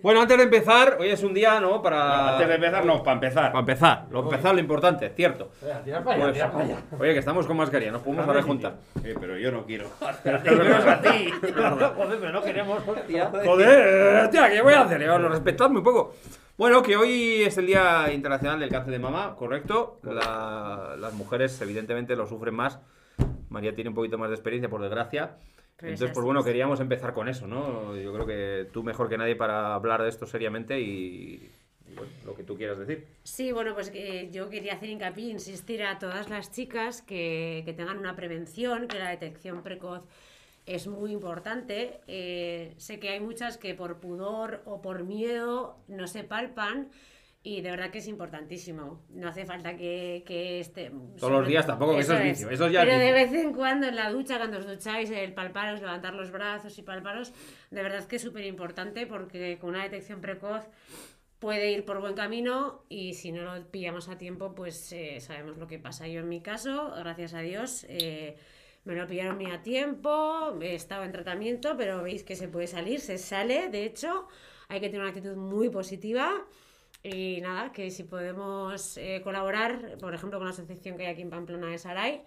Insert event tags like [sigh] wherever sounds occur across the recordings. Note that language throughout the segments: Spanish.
Bueno, antes de empezar, hoy es un día, ¿no? Para. Antes de empezar, no, para empezar. Para empezar, lo empezar, lo importante, cierto. Tira para allá, Pues, tira para allá. oye, que estamos con mascarilla, nos podemos Dame rejuntar. Eh, pero yo no quiero. [laughs] Te lo menos a ti. [laughs] [laughs] Joder, pero no queremos, hostia. Joder, tía, ¿qué voy a hacer? Lo respetadme un poco. Bueno, que hoy es el Día Internacional del Cáncer de Mama, correcto. La- las mujeres, evidentemente, lo sufren más. María tiene un poquito más de experiencia, por desgracia. Pero es Entonces, pues bueno, queríamos empezar con eso, ¿no? Yo creo que tú mejor que nadie para hablar de esto seriamente y, y, bueno, lo que tú quieras decir. Sí, bueno, pues que yo quería hacer hincapié, insistir a todas las chicas que, que tengan una prevención, que la detección precoz es muy importante. Eh, sé que hay muchas que por pudor o por miedo no se palpan y de verdad que es importantísimo. No hace falta que, que esté... Todos los días tampoco, que eso es vicio, eso ya es Pero de vicio. vez en cuando en la ducha, cuando os ducháis, el palparos, levantar los brazos y palparos, de verdad que es súper importante porque con una detección precoz puede ir por buen camino y si no lo pillamos a tiempo, pues eh, sabemos lo que pasa. Yo en mi caso, gracias a Dios, eh, me lo pillaron muy a tiempo, he estado en tratamiento, pero veis que se puede salir, se sale, de hecho, hay que tener una actitud muy positiva. Y nada, que si podemos eh, colaborar, por ejemplo, con la asociación que hay aquí en Pamplona de Saray,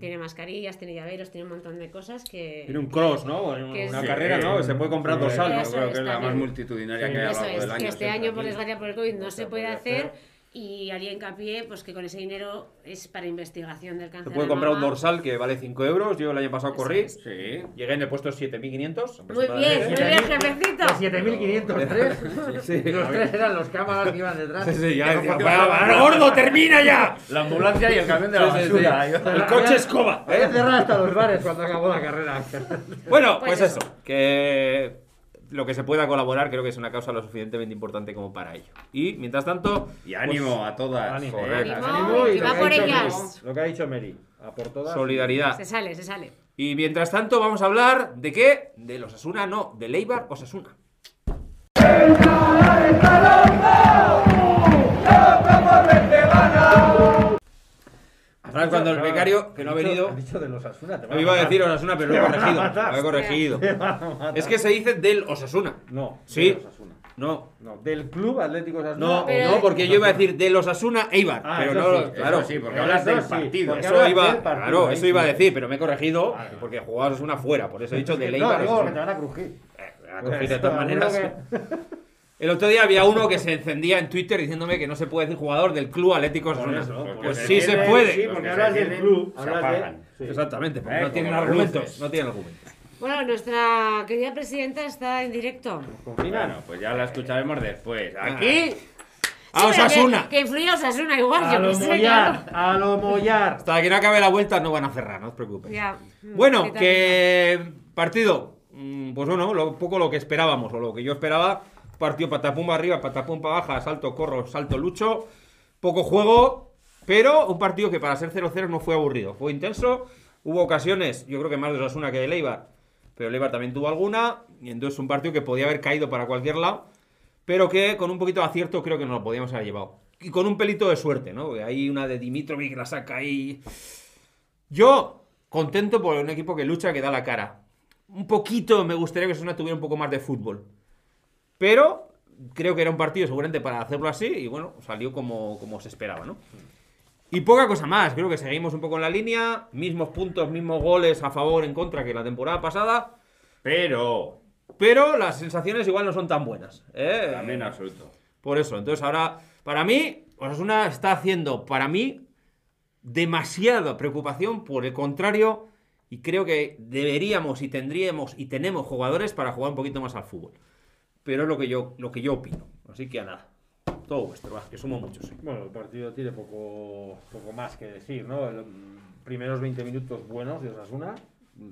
tiene mascarillas, tiene llaveros, tiene un montón de cosas que... Tiene un cross, ¿no? Que Una sí. carrera, ¿no? Que se puede comprar Sí, dorsal, ¿no? Creo que es la más multitudinaria Sí. que hay a lo Eso largo es, del año. que este año por desgracia por el COVID no No se se puede puede hacer hacer. Y haría hincapié pues que con ese dinero es para investigación del Se cáncer puede de comprar un dorsal que vale 5 euros. Yo el año pasado corrí. Sí. Llegué en el puesto 7500. Muy bien, muy bien, jefecito. De 7503. [laughs] Sí, Y los tres eran los cámaras que iban detrás. Sí, sí, ya Que no decía, pasaban. "Va, va, gordo, termina ya. La ambulancia y el camión de la Sí, sí, sí. basura. El coche escoba. ¿eh? Había cerrado hasta los bares cuando acabó la carrera. Bueno, pues, Pues eso. eso. Que lo que se pueda colaborar creo que es una causa lo suficientemente importante como para ello. Y mientras tanto, Y ánimo a todas. Ánimo, Joder, ánimo, ánimo y lo va que por ellas. Mary, Lo que ha dicho Mary. A por todas. solidaridad. Se sale, se sale. Y mientras tanto vamos a hablar de qué? De los Osasuna, no, de Leibar Osasuna. ¿Sabes cuando el becario, que no ha venido, ha dicho de los Asuna. te no iba a decir Osasuna, pero [laughs] lo he a corregido. Lo he a. Es que se dice del Osasuna. No. Sí. de los Asuna. No, No, del Club Atlético Osasuna. no, no, porque yo iba a decir del Osasuna Eibar. Ah, pero no, sí, claro. Sí, porque hablas del partido. Eso iba, del partido, claro, eso iba a decir, pero me he corregido Vale. porque jugaba Osasuna fuera, por eso he dicho de No, Eibar. digo, que te Osasuna. van a crujir. Eh, la cogí de todas maneras. que- [laughs] El otro día había uno que se encendía en Twitter diciéndome que no se puede decir jugador del club Atlético Osasuna. Pues se sí se puede. Sí, porque que hablas del club. se apagan. Sí. Exactamente, porque Eh, no tienen argumentos. luces. No tienen argumentos. Bueno, nuestra querida presidenta está en directo. Confina. Bueno, pues ya la escucharemos después. Aquí. ¡A Sí, pero Osasuna! Que, que influye a Osasuna igual, A yo lo mollar, claro. a lo mollar. Hasta que no acabe la vuelta no van a cerrar, no os preocupéis. Ya. Bueno, ¿Qué tal? que partido, mm, pues bueno, lo poco lo que esperábamos, o lo que yo esperaba, partido patapum arriba, patapum para baja, salto corro, salto lucho, poco juego, pero un partido que para ser 0-0 no fue aburrido, fue intenso, hubo ocasiones, yo creo que más de Osasuna que de Leibar, pero Leibar también tuvo alguna, y entonces un partido que podía haber caído para cualquier lado, pero que con un poquito de acierto creo que nos lo podíamos haber llevado. Y con un pelito de suerte, ¿no? Porque hay una de Dimitrovic que la saca ahí. Yo, contento por un equipo que lucha, que da la cara. Un poquito me gustaría que Osasuna tuviera un poco más de fútbol. Pero creo que era un partido seguramente para hacerlo así y bueno, salió como, como se esperaba, ¿no? Y poca cosa más, creo que seguimos un poco en la línea, mismos puntos, mismos goles a favor, en contra que la temporada pasada, Pero. pero las sensaciones igual no son tan buenas. ¿eh? También absoluto. Por eso, entonces ahora, para mí, Osasuna está haciendo, para mí, demasiada preocupación por el contrario, y creo que deberíamos y tendríamos y tenemos jugadores para jugar un poquito más al fútbol. Pero es lo que yo, lo que yo opino. Así que a nada. Todo vuestro, va, que somos muchos. Bueno, el partido tiene poco, poco más que decir, ¿no? Los primeros 20 minutos buenos de Osasuna.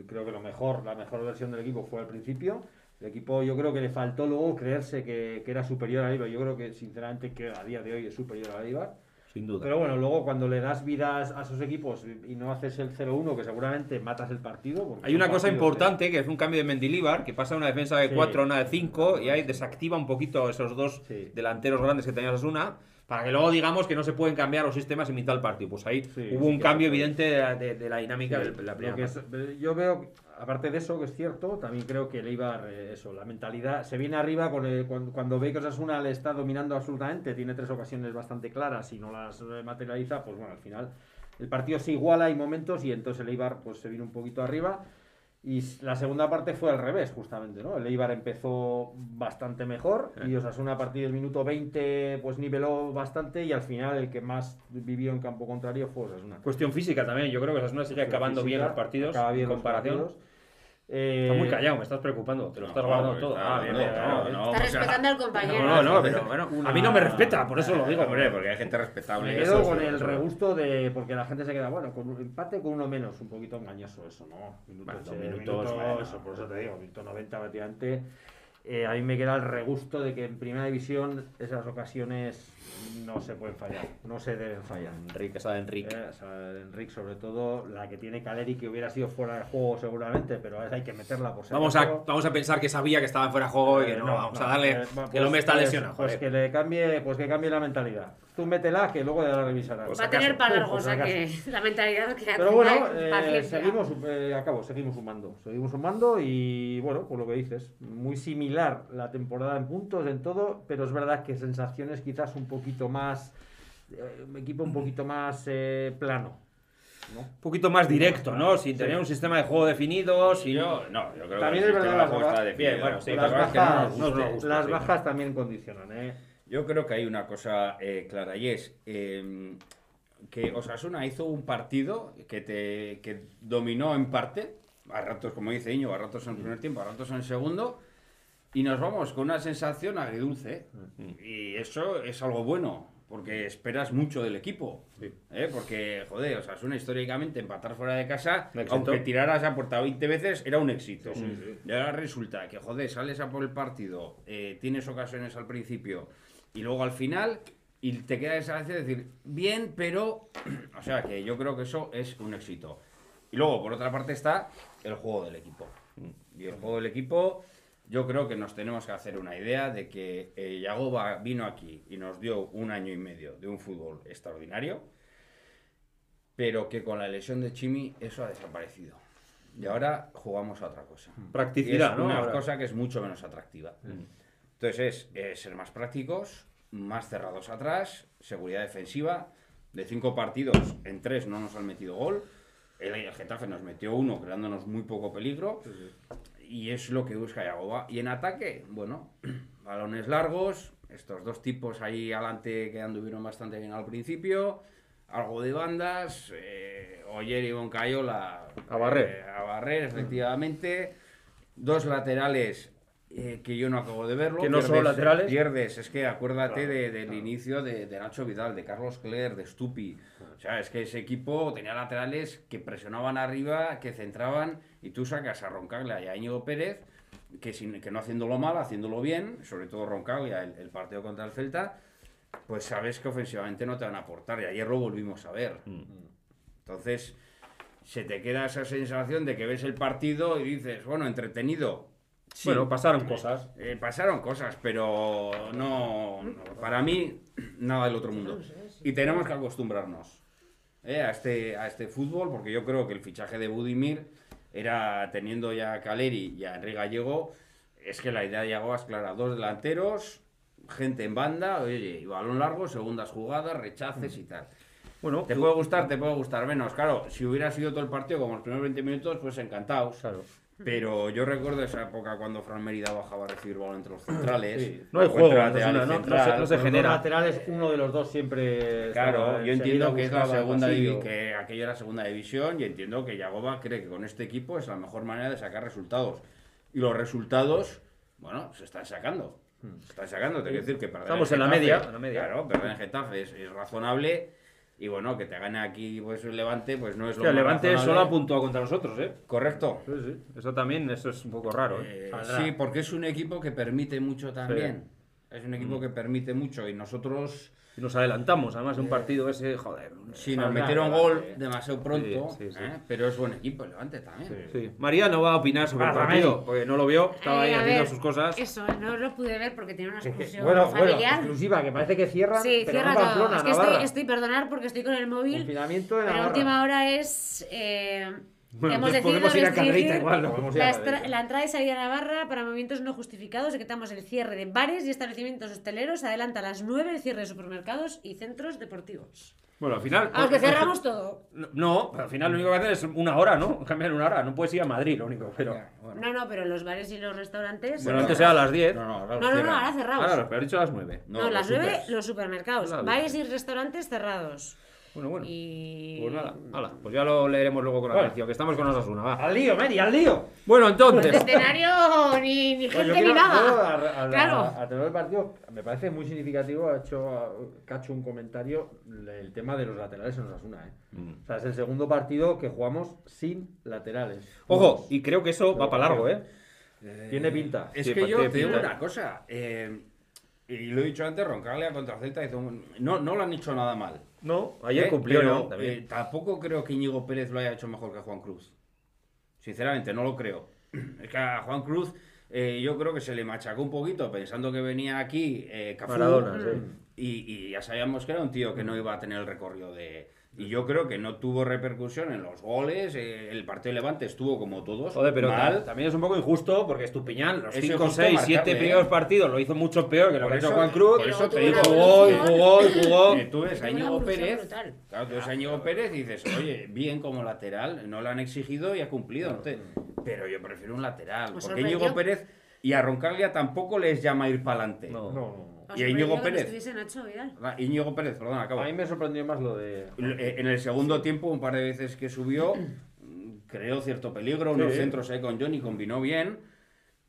Creo que lo mejor, la mejor versión del equipo fue al principio. El equipo yo creo que le faltó luego creerse que, que era superior a Eibar. Yo creo que sinceramente que a día de hoy es superior a Eibar. Sin duda. Pero bueno, luego cuando le das vidas a esos equipos y no haces el 0-1, que seguramente matas el partido. Hay una cosa importante que es un cambio de Mendilibar, que pasa de una defensa de Sí. 4 a una de 5 y ahí desactiva un poquito esos dos Sí. delanteros grandes que tenía Osasuna. Para que luego digamos que no se pueden cambiar los sistemas en mitad del partido. Pues ahí Sí, hubo sí un cambio evidente de, la- de- de la dinámica de la primera es- yo veo, aparte de eso, que es cierto, también creo que el Eibar, eh, eso, la mentalidad, se viene arriba con el- cuando, ve que Osasuna le está dominando absolutamente, tiene tres ocasiones bastante claras y no las eh, materializa, pues bueno, al final el partido se iguala, hay momentos y entonces el Eibar pues se vino un poquito arriba. Y la segunda parte fue al revés, justamente, ¿no? El Eibar empezó bastante mejor y Osasuna a partir del minuto 20 pues niveló bastante y al final el que más vivió en campo contrario fue Osasuna. Cuestión física también. Yo creo que Osasuna sigue acabando bien los partidos. bien en los comparación. partidos. Eh, Estás muy callado, me estás preocupando. Te lo estás No, guardando todo. está Ah, bien, bien, no, no, Está o sea, respetando al compañero. No, no, no, pero bueno, a mí no me respeta, por eso lo digo. Hombre, porque hay gente respetable. Me Eso quedo es- con el eso- regusto de. Porque la gente se queda, bueno, con un empate con uno menos, un poquito engañoso eso, ¿no? Minutos, Bueno, minutos, minutos, bueno. eso, por eso te digo, minuto 90 prácticamente. Eh, a mí me queda el regusto de que en primera división esas ocasiones no se pueden fallar, no se deben fallar. Enrique, esa de Enrique. Eh, Enrique, sobre todo, la que tiene Caleri, que hubiera sido fuera de juego seguramente, pero a hay que meterla por si Vamos a, acaso. vamos a pensar que sabía que estaba fuera de juego y que Eh, no, vamos a darle. eh, va, que pues- el hombre está pues- lesionado. Pues que le cambie, pues que cambie la mentalidad. Tú métela, que luego ya la revisarás. Pues Va a tener para largo, o sea que [laughs] la mentalidad que Pero bueno, eh, seguimos, eh, acabo, seguimos sumando. Seguimos sumando y bueno, pues lo que dices, muy similar la temporada en puntos, en todo, pero es verdad que sensaciones quizás un poquito más, eh, un equipo un poquito más eh, plano. ¿no? Un poquito más directo, ¿no? Sin Sí. tener un sistema de juego definido. Sin... Yo, no, yo creo También que es el verdad las de juego está bajas- definido. Bien, bueno, sí, Otra las no no gusta, sí. bajas también condicionan, ¿eh? Yo creo que hay una cosa eh, clara y es eh, que Osasuna hizo un partido que, te, que dominó en parte, a ratos, como dice Iño, a ratos en el primer tiempo, a ratos en el segundo, y nos vamos con una sensación agridulce. Y eso es algo bueno, porque esperas mucho del equipo. ¿eh? Porque, joder, Osasuna históricamente empatar fuera de casa, aunque tiraras a puerta 20 veces, era un éxito. Y ahora resulta que, joder, sales a por el partido, eh, tienes ocasiones al principio y luego al final, y te queda esa sensación de decir, bien, pero. [clears throat] O sea, que yo creo que eso es un éxito. Y luego, por otra parte, está el juego del equipo. Y el juego del equipo, yo creo que nos tenemos que hacer una idea de que eh, Yagoba vino aquí y nos dio un año y medio de un fútbol extraordinario, pero que con la lesión de Chimi eso ha desaparecido. Y ahora jugamos a otra cosa. Y Practicidad, es ¿no? una Ahora. cosa que es mucho menos atractiva. Entonces es eh, ser más prácticos, más cerrados atrás, seguridad defensiva. De cinco partidos, en tres no nos han metido gol. El, el Getafe nos metió uno, creándonos muy poco peligro. Y es lo que busca Yagoba. Y en ataque, bueno, [clears throat] balones largos. Estos dos tipos ahí adelante que anduvieron bastante bien al principio. Algo de bandas. Eh, Oyer y Boncayola. A barrer. eh, a barrer, efectivamente. Dos laterales eh, que yo no acabo de verlo. Que no son laterales. Pierdes, es que acuérdate de- del inicio de, de Nacho Vidal, de Carlos Cler, de Stupi. O sea, es que ese equipo tenía laterales que presionaban arriba, que centraban, y tú sacas a Roncaglia y a Íñigo Pérez, que, sin, que no haciéndolo mal, haciéndolo bien, sobre todo Roncaglia, el, el partido contra el Celta, pues sabes que ofensivamente no te van a aportar. Y ayer lo volvimos a ver. Entonces, se te queda esa sensación de que ves el partido y dices, bueno, entretenido. Sí. Bueno, pasaron cosas. Eh, pasaron cosas, pero no, no, para mí nada del otro mundo. Y tenemos que acostumbrarnos eh, a, este, a este fútbol, porque yo creo que el fichaje de Budimir era teniendo ya a Caleri y a Enrique Gallego, es que la idea de Yagoba es clara, dos delanteros, gente en banda, oye, y balón largo, segundas jugadas, rechaces y tal. Bueno, Te puede gustar, te puede gustar menos. Claro, si hubiera sido todo el partido como los primeros 20 minutos, pues encantados. Claro. Pero yo recuerdo esa época cuando Fran Mérida bajaba a recibir balón entre los centrales. Sí. No hay juego, entre no, y no, no, no central. se- no se Los genera. dos laterales, uno de los dos siempre. Claro, yo entiendo que es la segunda que aquello era segunda división y entiendo que Yagoba cree que con este equipo es la mejor manera de sacar resultados. Y los resultados, bueno, se están sacando. Se están sacando, te quiero decir que perder Estamos en en la Getafe- media, en la media. Claro, perder en Getafe es, es razonable y bueno, que te gane aquí pues el Levante pues no es lo Hostia, el más Levante razonable. solo ha puntuado contra nosotros, ¿eh? Correcto. Sí, sí. Eso también, eso es un poco raro, ¿eh? Eh, sí, porque es un equipo que permite mucho también. Es un equipo que permite mucho y nosotros, Y nos adelantamos, además, un partido ese, joder. si nos metieron gol demasiado pronto, Sí, sí, sí. ¿eh? pero es buen equipo, el Levante también. Sí. Sí. María no va a opinar sobre el partido, porque no lo vio, estaba ahí Eh, a haciendo ver, sus cosas. Eso, no lo pude ver porque tenía una bueno, bueno, familiar. exclusiva, que parece que cierran. sí, pero cierra no todo. Pamplona, Es que estoy, estoy perdonar porque estoy con el móvil. Confinamiento de Pero a Navarra. última hora es. eh, Bueno, hemos decidido podemos ir a restringir Carrita igual, ¿no? Podemos ir a la, entrada y salida a Navarra para movimientos no justificados. Decretamos el cierre de bares y establecimientos hosteleros. Adelanta a las 9 el cierre de supermercados y centros deportivos. Bueno, al final. A los que cerramos [laughs] todo. No, al final lo único que hacen es una hora, ¿no? Cambiar una hora. No puedes ir a Madrid, lo único. Pero. Bueno. No, no, pero los bares y los restaurantes. Bueno, antes era a las 10. No, no, ahora No, ahora cerrados. Ahora, pero he dicho a las 9. No, No, las los 9 supers. los supermercados. Bares y restaurantes cerrados. Bueno, bueno. Y. Pues nada, hala, pues ya lo leeremos luego con Bueno. atención, que estamos con Osasuna, va. Al lío, Meri, al lío. Bueno, entonces. [laughs] escenario ni, ni Pues gente ni nada. yo a, a- a- Claro. a tenor del partido, me parece muy significativo, ha hecho Cacho un comentario, el tema de los laterales en Osasuna. ¿eh? O sea, es el segundo partido que jugamos sin laterales. Ojo, y creo que eso va para largo, ¿eh? Tiene pinta. Es Sí, que pues yo te digo una cosa, eh, y lo he dicho antes, Roncaglia contra Celta hizo un- no, no lo han hecho nada mal. No, ayer ¿eh? cumplió, Pero, ¿no? También. eh, tampoco creo que Íñigo Pérez lo haya hecho mejor que Juan Cruz. Sinceramente, no lo creo. [clears throat] Es que a Juan Cruz eh, yo creo que se le machacó un poquito pensando que venía aquí eh, Cafú, Maradona, sí. y, y ya sabíamos que era un tío que no iba a tener el recorrido de... Y yo creo que no tuvo repercusión en los goles, eh, el partido de Levante estuvo como todos, Joder, pero mal. ta- también es un poco injusto porque Estupiñán, los Es 5, injusto 6, 7 marcarle, primeros partidos lo hizo mucho peor que lo Por que ha hecho Juan Cruz. por eso te y digo, jugó, y jugó, y jugó. Tú ves a Íñigo Pérez, brutal. claro, tú ves a Íñigo Pérez y dices, oye, bien como lateral, no lo han exigido y ha cumplido. no te- Pero yo prefiero un lateral, porque. Íñigo Pérez y a Roncaglia tampoco les llama ir para adelante. No. No, no, Y a Íñigo no Pérez. Nacho Vidal. Íñigo Pérez, perdón, no. acabo. A mí me sorprendió más lo de... Eh, En el segundo tiempo, un par de veces que subió, mm, creó cierto peligro, unos Sí. centros ahí con Johnny combinó bien.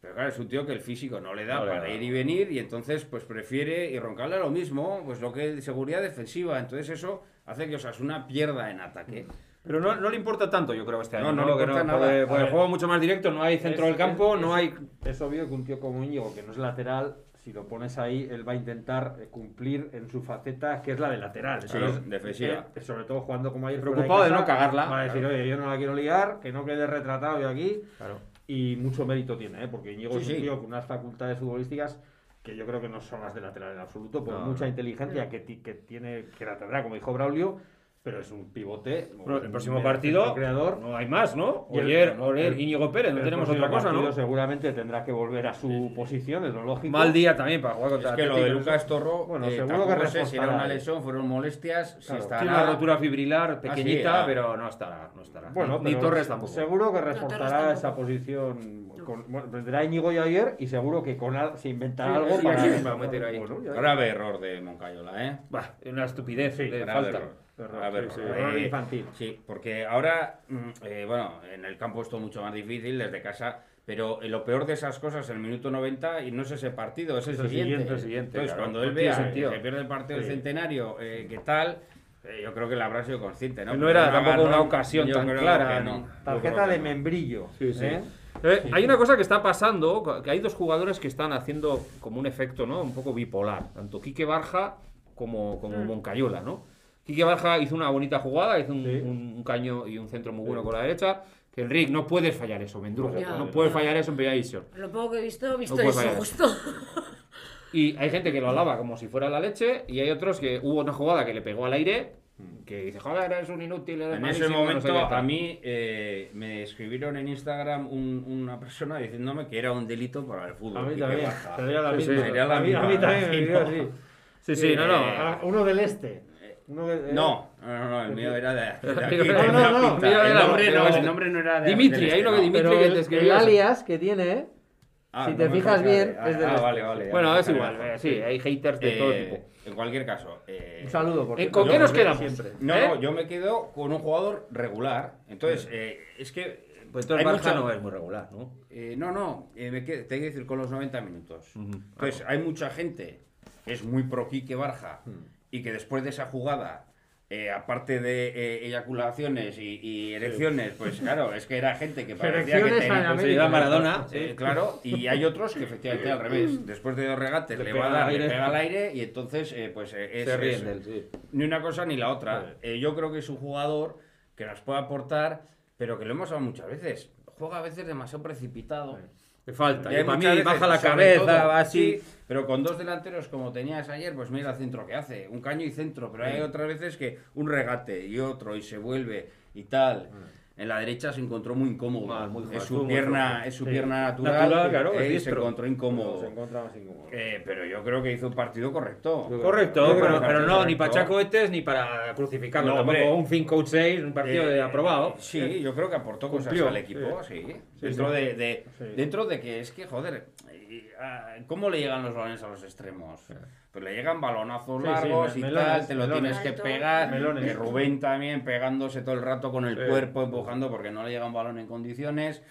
Pero claro, es un tío que el físico no le da No le para da. ir y venir y entonces pues prefiere y roncarle lo mismo, pues lo que seguridad defensiva. Entonces eso hace que Osasuna pierda en ataque. Pero no, no le importa tanto, yo creo, este año. No, no le Que importa nada. Porque, A porque el juego es mucho más directo, no hay centro Es- del campo, es- no es- hay. Es obvio que un tío como Íñigo, que no es lateral, si lo pones ahí, él va a intentar eh, cumplir en su faceta, que es la de lateral. Sí, Entonces, defensiva. eh, sobre todo jugando como ayer. Preocupado fuera de no casa, cagarla. Va a decir, Claro. oye, yo no la quiero liar, que no quede retratado yo aquí. Claro. Y mucho mérito tiene, ¿eh? porque Íñigo Sí, es un sí. tío con unas facultades futbolísticas que yo creo que no son las de lateral en absoluto, por No, mucha no. inteligencia que, que tiene, que la tendrá, como dijo Braulio, pero es un pivote. El próximo partido creador. no hay más, ¿no? Oyer, Oyer, Íñigo Pérez, no tenemos otra cosa, ¿no? Seguramente tendrá que volver a su posición, es lo lógico. Mal día también para jugar Es contra que lo de. Lucas Torro, Bueno, eh, seguro que sé si era una lesión, fueron molestias, si estará... Tiene una rotura fibrilar sí, pequeñita, ah. pero no estará, no estará. Bueno, ni Torres tampoco. Seguro que reforzará esa posición. Con, bueno, tendrá Íñigo y ayer y seguro que con al- se inventará Sí, algo sí, para, sí, para meter ahí. Grave error de Moncayola, ¿eh? Bah, una estupidez de falta. Error. Error, Grave sí, sí, error. Eh, infantil. Sí, porque ahora, mm, eh, bueno, en el campo es todo mucho más difícil desde casa, pero eh, lo peor de esas cosas, el minuto 90, y no es ese partido, es el, Es el siguiente. siguiente, el siguiente, Entonces, claro. cuando él vea sentido. que se pierde el partido del Sí. centenario, eh, ¿qué tal? Eh, yo creo que le habrá sido consciente, ¿no? No era tampoco una ocasión tan clara, no. Tarjeta de membrillo. Sí, sí. ¿eh? Eh, Hay una cosa que está pasando, que hay dos jugadores que están haciendo como un efecto, ¿no? Un poco bipolar, tanto Quique Barja como, como Moncayola, ¿no? Quique Barja hizo una bonita jugada, hizo un, Sí. un- un caño y un centro muy bueno con la derecha, que Enrique no puedes fallar eso, Mendrugo, Ya. no puedes fallar eso en Primera División. Lo poco que he visto, he visto eso fallar. justo. Y hay gente que lo alaba como si fuera la leche, y hay otros que hubo una jugada que le pegó al aire, que dice, joder, eres un inútil, eres En ese malísimo, no momento sé qué tal". a mí eh, me escribieron en Instagram un- una persona diciéndome que era un delito para el fútbol. A mí también. baja. Sería la Sí, sí, misma. a mí, a mí misma, también me sí, no. Sí, sí, no, no. Eh, Uno del este. Uno de- No, no, no, no, el mío era de, de aquí. No, tenía no, no, pinta. mío el, era nombre no, oeste. el nombre no era de Dimitri, del ahí lo que no. Dimitri- que el, te el escribías. alias que tiene, Ah, si no te fijas bien, ah, es del ah, este. vale, vale. Bueno, ya, es igual, eh, sí, hay haters de todo Eh, tipo. En cualquier caso. eh, un saludo. Por Eh, cierto. ¿Con qué nos que quedamos? siempre. No, ¿Eh? no, yo me quedo con un jugador regular. Entonces, eh, es que. Pues entonces hay Barja mucha- no es muy regular, ¿no? Eh, no, no, eh, me quedo, tengo que decir con los 90 minutos. Ujú. Entonces, hay mucha gente que es muy pro Quique Barja Hmm. Y que después de esa jugada eh, aparte de eh, eyaculaciones y, y erecciones, pues claro, es que era gente que parecía que tenía... en pues, iba Maradona, eh, sí. claro, y hay otros que efectivamente al revés. Después de dos regates Le le, va a dar, le aire. pega al aire y entonces eh, pues eh, es, Se ríen es- de él, sí. ni una cosa ni la otra. Eh, yo creo que es un jugador que nos puede aportar, pero que lo hemos hablado muchas veces. Juega a veces demasiado precipitado. Le falta. Y para mí veces, baja la cabeza, va así. sí, pero con dos delanteros como tenías ayer, pues mira el centro que hace, un caño y centro, pero hay otras veces que un regate y otro y se vuelve y tal. En la derecha se encontró muy incómodo. Mal, muy es su pierna, es su Sí. pierna natural, Natural, claro, eh, se encontró incómodo. Se como- Eh, pero yo creo que hizo un partido correcto. Correcto, pero, pero partido no, ni para correcto. chacohetes ni para crucificarlo. No, tampoco hombre. un 5 6, un partido Eh, de aprobado. Sí, yo creo que aportó cosas Cumplió, al equipo, sí. Sí, dentro, sí. De, de- Sí. dentro de que es que, joder, eh, ¿cómo le llegan los balones a los extremos? Pues le llegan balonazos Sí, sí, largos me- y melones, tal, te lo melones. tienes que pegar. Melones. Que Rubén también pegándose todo el rato con el Sí. cuerpo, empujando porque no le llega un balón en condiciones.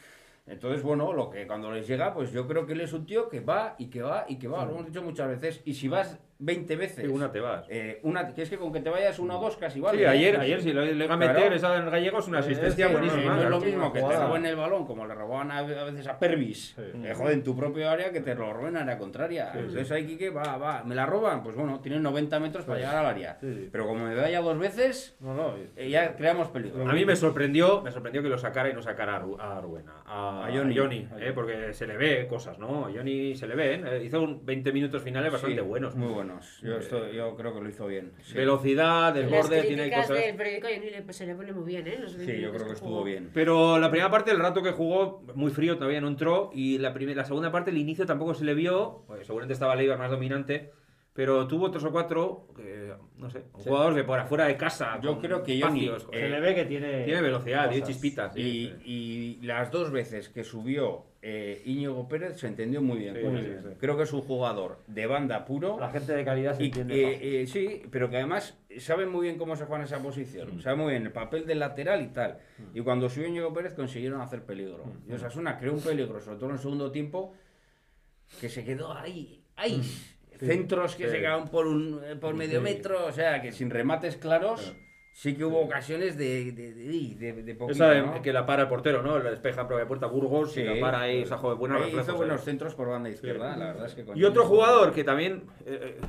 Entonces, bueno, lo que cuando les llega, pues yo creo que él es un tío que va y que va y que va, lo hemos dicho muchas veces. Y si vas 20 veces, Sí, una te vas. eh, una, que es que con que te vayas una o dos casi vale. Sí, ¿eh? ayer, ayer sí le le iba a meter Claro. esa en gallegos una Eh, asistencia es buenísima. No es lo Sí, mismo una que te roben el balón como le robaban a, a veces a Pervis, eh, joder, en tu propio área, que te lo roben en área contraria. Entonces ahí Quique va, va, me la roban, pues bueno, tienen 90 metros para llegar al área. Pero como me vaya dos veces, No, no, eh, ya creamos peligro. A mí me sorprendió, me sorprendió que lo sacara y no sacara a, Ru- a a, A a Johnny. Johnny, eh, porque se le ve cosas, ¿no? A Johnny se le ven, eh, hizo un 20 minutos finales bastante buenos. Muy buenos. Yo, estoy- yo creo que lo hizo bien. Sí, Velocidad, Las desborde, tiene críticas cosas. del periódico Johnny le- pues, se le pone muy bien, ¿eh? Los Sí, 20 yo creo que estuvo jugó. bien. Pero la primera parte, el rato que jugó, muy frío, todavía no entró. Y la, primera, la segunda parte, el inicio tampoco se le vio. pues, seguramente estaba Leibar más dominante. Pero tuvo tres o cuatro, que, no sé, jugadores de por afuera de casa. Yo con creo que Johnny, eh, se le ve que tiene. tiene velocidad, tiene chispitas. Y, sí. y las dos veces que subió eh, Íñigo Pérez se entendió muy bien. Sí, con sí, él. sí. Creo que es un jugador de banda puro. La gente de calidad se Y, entiende. eh, eh, sí, pero que además sabe muy bien cómo se juega en esa posición. Sabe muy bien el papel del lateral y tal. Y cuando subió Íñigo Pérez consiguieron hacer peligro. Y Osasuna creó un peligro, sobre todo en el segundo tiempo, que se quedó ahí. ahí. Centros que sí. se quedaban por, un, eh, por medio metro, o sea, que sin remates claros. Sí que hubo ocasiones de, de, de, de, de poquito, Esa de- ¿no? que la para el portero, ¿no? La despeja en propia puerta Burgos Sí. y la para ahí, esa joven buena Ahí reflejos, hizo buenos centros por banda izquierda, la verdad es que... con Y otro jugador que también eh, eh,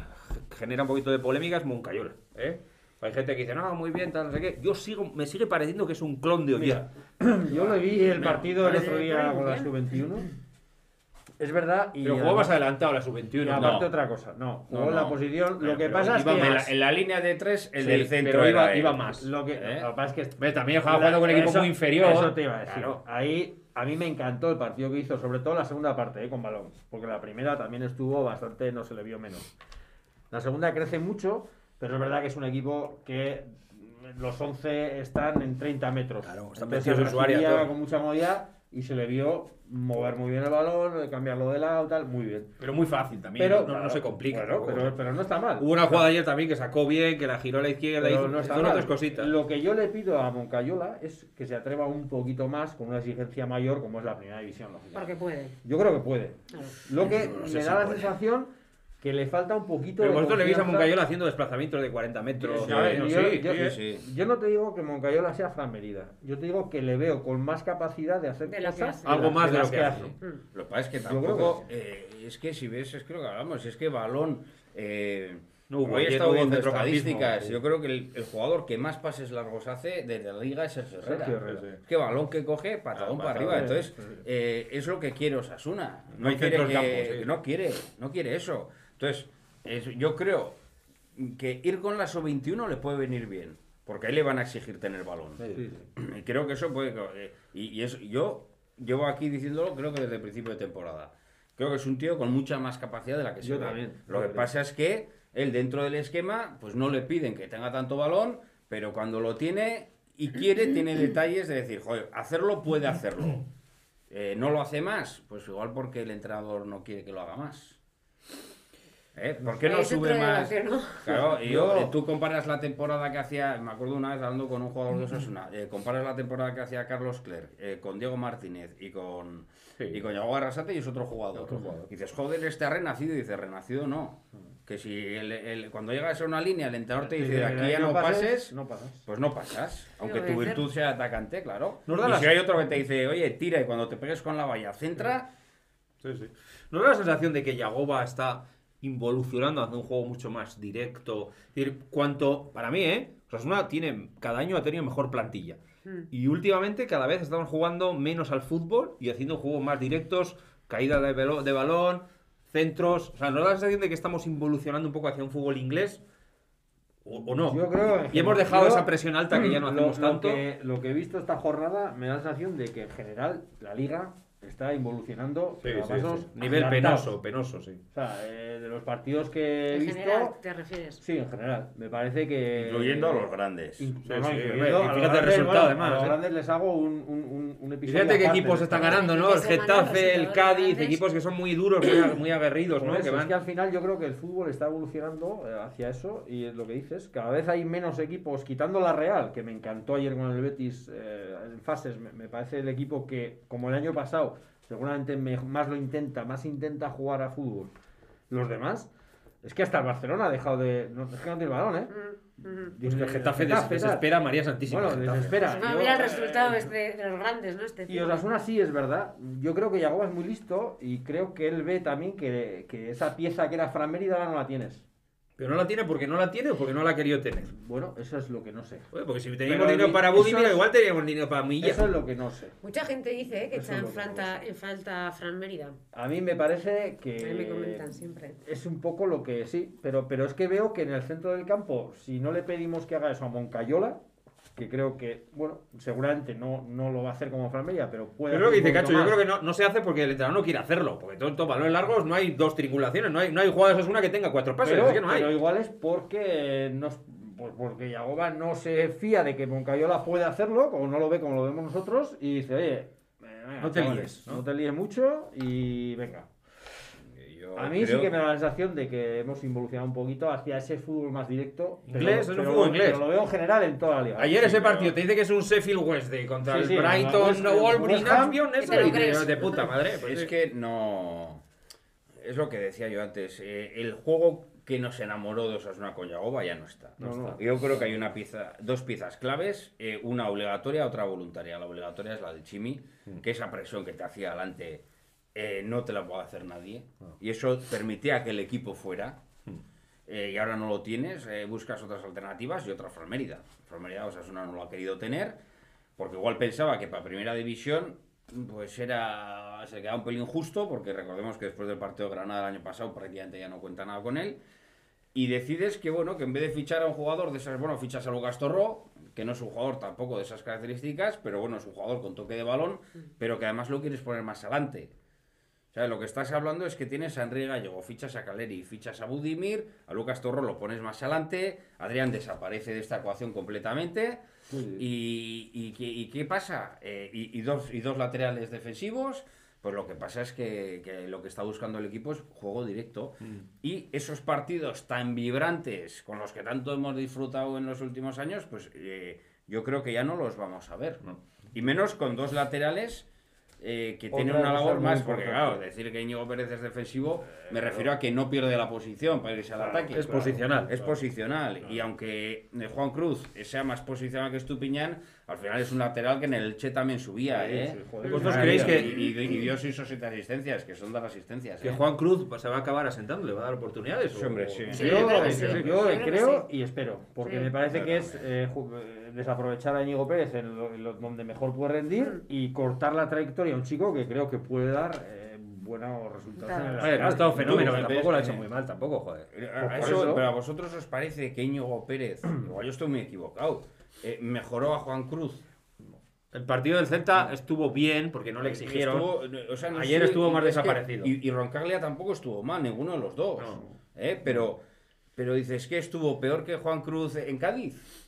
genera un poquito de polémica es Moncayola. ¿eh? Hay gente que dice, no, muy bien, tal, no sé qué. Yo sigo, me sigue pareciendo que es un clon de Ollera. [clears throat] Yo le vi el partido el otro día con la bien. sub-21. Es verdad. Y Pero jugó más adelantado la Y sub-21. aparte No. otra cosa. No, jugó No, en la no. posición. Lo Pero- que pero pasa es que. En la, en la línea de tres, el Sí, del centro pero iba, era iba más. Lo que, ¿Eh? lo que pasa es que también estaba jugando con un equipo Eso- muy inferior. Eso te iba a decir. Claro. Ahí a mí me encantó el partido que hizo, sobre todo la segunda parte, eh, con balón. Porque la primera también estuvo bastante, no se le vio menos. La segunda crece mucho, pero es verdad que es un equipo que mm, los 11 están en 30 metros. Claro, están Entonces en su área, con mucha comodidad y se le vio mover muy bien el balón, cambiarlo de lado, tal, muy bien. Pero muy fácil también. Pero no, se complica. bueno, pero, pero no está mal. Hubo una jugada ayer también que sacó bien, que la giró a la izquierda y no está hizo mal. otras cositas. Lo que yo le pido a Moncayola es que se atreva un poquito más con una exigencia mayor como es la primera división. lógicamente. Porque puede. Yo creo que puede. claro. Lo que No sé me si da la puede. sensación que le falta un poquito Pero de vosotros le veis a. Moncayola haciendo desplazamientos de 40 metros. Sí, a ver, ¿no? yo, Sí, yo- sí, sí. yo no te digo que Moncayola sea Fran Merida. Yo te digo que le veo con más capacidad de hacer De lo que cosas. hace. Algo más de lo que hace. Mm. Lo que pasa es que creo tampoco. eh, es que si ves, es que lo que hablamos, es que balón. Eh, No hubo, hoy he ayer estado viendo estadísticas. Yo creo que el, el jugador que más pases largos hace desde la liga es Sergio Herrera. Sergio Herrera. Es que balón que coge, patadón Ah, para patadón, arriba. Entonces, sí, sí. eh, es lo que quiere Osasuna. No No, hay quiere que, campo, sí. no quiere, no quiere eso. Entonces, es- yo creo que ir con la sub-21 le puede venir bien. Porque ahí le van a exigir tener balón. Sí, sí. Y creo que eso puede. eh, Y, y eso, yo llevo aquí diciéndolo, creo que desde el principio de temporada. Creo que es un tío con mucha más capacidad de la que se Yo ve. también. Lo que pasa es que él, dentro del esquema, pues no le piden que tenga tanto balón, pero cuando lo tiene y quiere, tiene detalles de decir, joder, hacerlo puede hacerlo. Eh, ¿No lo hace más? Pues igual porque el entrenador no quiere que lo haga más. ¿Eh? ¿Por qué no sube más? Claro, y yo, tú comparas la temporada que hacía, me acuerdo una vez hablando con un jugador de Osasuna, eh, comparas la temporada que hacía Carlos Clerc eh, con Diego Martínez y con, Sí. y con Yago Arrasate y es otro jugador. Otro jugador. Y dices, joder, este ha renacido, y dices, renacido no. Que si el- el- cuando llegas a una línea, el entrenador te dice, aquí ya no pases, no pasas. pues no pasas. Aunque tu virtud sea atacante, claro. Nos da Y la- si hay otro que te dice, oye, tira y cuando te pegues con la valla, centra, Sí, sí. ¿No da la sensación de que Yagoba está involucionando hacia un juego mucho más directo? Es decir, cuanto, para mí, ¿eh? Osasuna tiene, cada año ha tenido mejor plantilla. Mm. Y últimamente cada vez estamos jugando menos al fútbol y haciendo juegos más directos, caída de, velo- de balón, centros. O sea, ¿no da la sensación de que estamos involucionando un poco hacia un fútbol inglés? ¿O, o no? Yo creo y hemos yo- dejado esa presión alta que ya no lo- hacemos lo tanto. que- lo que he visto esta jornada me da la sensación de que en general la liga está involucionando Sí, a sí, pasos sí. Nivel penoso, penoso, sí. O sea, eh, de los partidos que he En visto. general, ¿te refieres? Sí, en general. Me parece que. incluyendo a los grandes. No, no, sí, incluyendo a los fíjate el grandes, resultado, bueno, además, A los ¿eh? grandes les hago un, un, episodio. Fíjate qué equipos están ganando, ¿no? El Getafe, el Cádiz, equipos que son muy duros, muy, ag- muy aguerridos, ¿no? eso, Que es que al final yo creo que el fútbol está evolucionando eh, hacia eso y es lo que dices, cada vez hay menos equipos, quitando la Real, que me encantó ayer con el Betis eh, en fases, me, me parece el equipo que, como el año pasado, seguramente me- más lo intenta, más intenta jugar a fútbol. Los demás, es que hasta el Barcelona ha dejado de... No, es que no tiene balón, ¿eh? Mm, mm. Pues que el Getafe desespera a María Santísima. Bueno, Getafe. desespera. Pues no, Yo, mira el resultado este de los grandes, ¿no? Este Y. Osasuna sí es verdad. Yo creo que Yagoba es muy listo y creo que él ve también que, que esa pieza que era Fran Mérida ahora no la tienes. Pero no la tiene porque no la tiene o porque no la ha querido tener. Bueno, eso es lo que no sé. Oye, porque si teníamos Pero dinero para Budimir, es- igual teníamos dinero para Milla. Eso es lo que no sé. Mucha gente dice eh, que Eso echa es en que falta, en falta a Fran Mérida. A mí me parece A mí me comentan que siempre. es un poco lo que sí, pero, pero es que veo que en el centro del campo, si no le pedimos que haga eso a Moncayola, que creo que, bueno, seguramente no, no lo va a hacer como Fran Mérida, pero puede Pero lo que dice Cacho, yo creo que no, no se hace porque el entrenador no quiere hacerlo. Porque todo estos balones largos no hay dos tripulaciones, no hay, no hay jugadas es una que tenga cuatro pases, Pero, es que no hay. pero igual es porque no, pues porque Yagoba no se fía de que Moncayola puede hacerlo, como no lo ve como lo vemos nosotros, y dice, oye, eh, venga, No te chavales, líes, ¿no? ¿no? te líes mucho y venga. Yo A mí sí que me da la sensación de que hemos involucionado un poquito hacia ese fútbol más directo. pero- Inglés, es un pero- fútbol inglés. Pero lo veo en general en toda la liga. Ayer Sí, ese pero- partido te dice que es un Sheffield Wednesday contra Sí, el sí, Brighton, no que eso, de- crees. de puta madre. pues Es sí. que no. Es lo que decía yo antes. eh, el juego que nos enamoró de Osasuna con Yagoba ya no está. No, no. Yo creo que hay una pieza, dos piezas claves, eh, una obligatoria, otra voluntaria. La obligatoria es la de Chimi, que esa presión que te hacía adelante eh, no te la puede hacer nadie. Y eso permitía que el equipo fuera. Eh, y ahora no lo tienes, eh, buscas otras alternativas y otra Fran Mérida. Fran Mérida Osasuna no lo ha querido tener, porque igual pensaba que para primera división pues era se quedaba un pelín justo, porque recordemos que después del partido de Granada el año pasado prácticamente ya no cuenta nada con él. Y decides que bueno, que en vez de fichar a un jugador de esas, bueno, fichas a Lucas Torró, que no es un jugador tampoco de esas características, pero bueno, es un jugador con toque de balón, pero que además lo quieres poner más adelante. O sea, lo que estás hablando es que tienes a Enrique Gallego, fichas a Caleri, fichas a Budimir, a Lucas Torro lo pones más adelante, Adrián desaparece de esta ecuación completamente. Y, y qué, y qué pasa? Eh, y, dos, y dos laterales defensivos. Pues lo que pasa es que, que lo que está buscando el equipo es juego directo. Y esos partidos tan vibrantes con los que tanto hemos disfrutado en los últimos años, pues eh, yo creo que ya no los vamos a ver. Y menos con dos laterales eh, que Otra tienen una labor más, porque claro, decir que Íñigo Pérez es defensivo, me refiero a que no pierde la posición para irse al ataque. es posicional. Es posicional. Y aunque eh, Juan Cruz sea más posicional que Estupiñán, al final es un lateral que en el Che también subía, Sí, ¿eh? joder. ¿Vosotros Y- creéis que- Y, y- y dio seis o siete asistencias, que son las asistencias. Que ¿eh? Juan Cruz pues, se va a acabar asentando, le va a dar oportunidades. Sí, o- hombre, sí. Sí, yo yo creo que sí. yo creo que creo sí. y espero, porque Sí. me parece que es eh, eh, desaprovechar a Íñigo Pérez en, lo- en lo- donde mejor puede rendir y cortar la trayectoria a un chico que creo que puede dar eh, buenos resultados. en el Oye, no ha estado fenómeno, Tú, que tampoco lo ha hecho muy mal, tampoco, joder. A- a Por eso- eso- Pero a vosotros os parece que Íñigo Pérez, igual yo estoy muy equivocado, eh, mejoró a Juan Cruz. El partido del Celta estuvo bien porque no le exigieron. Estuvo- o sea, no Ayer sé, estuvo más es que- desaparecido. y, y Roncaglia tampoco estuvo mal, ninguno de los dos. No. ¿eh? Pero, pero dices que estuvo peor que Juan Cruz en Cádiz.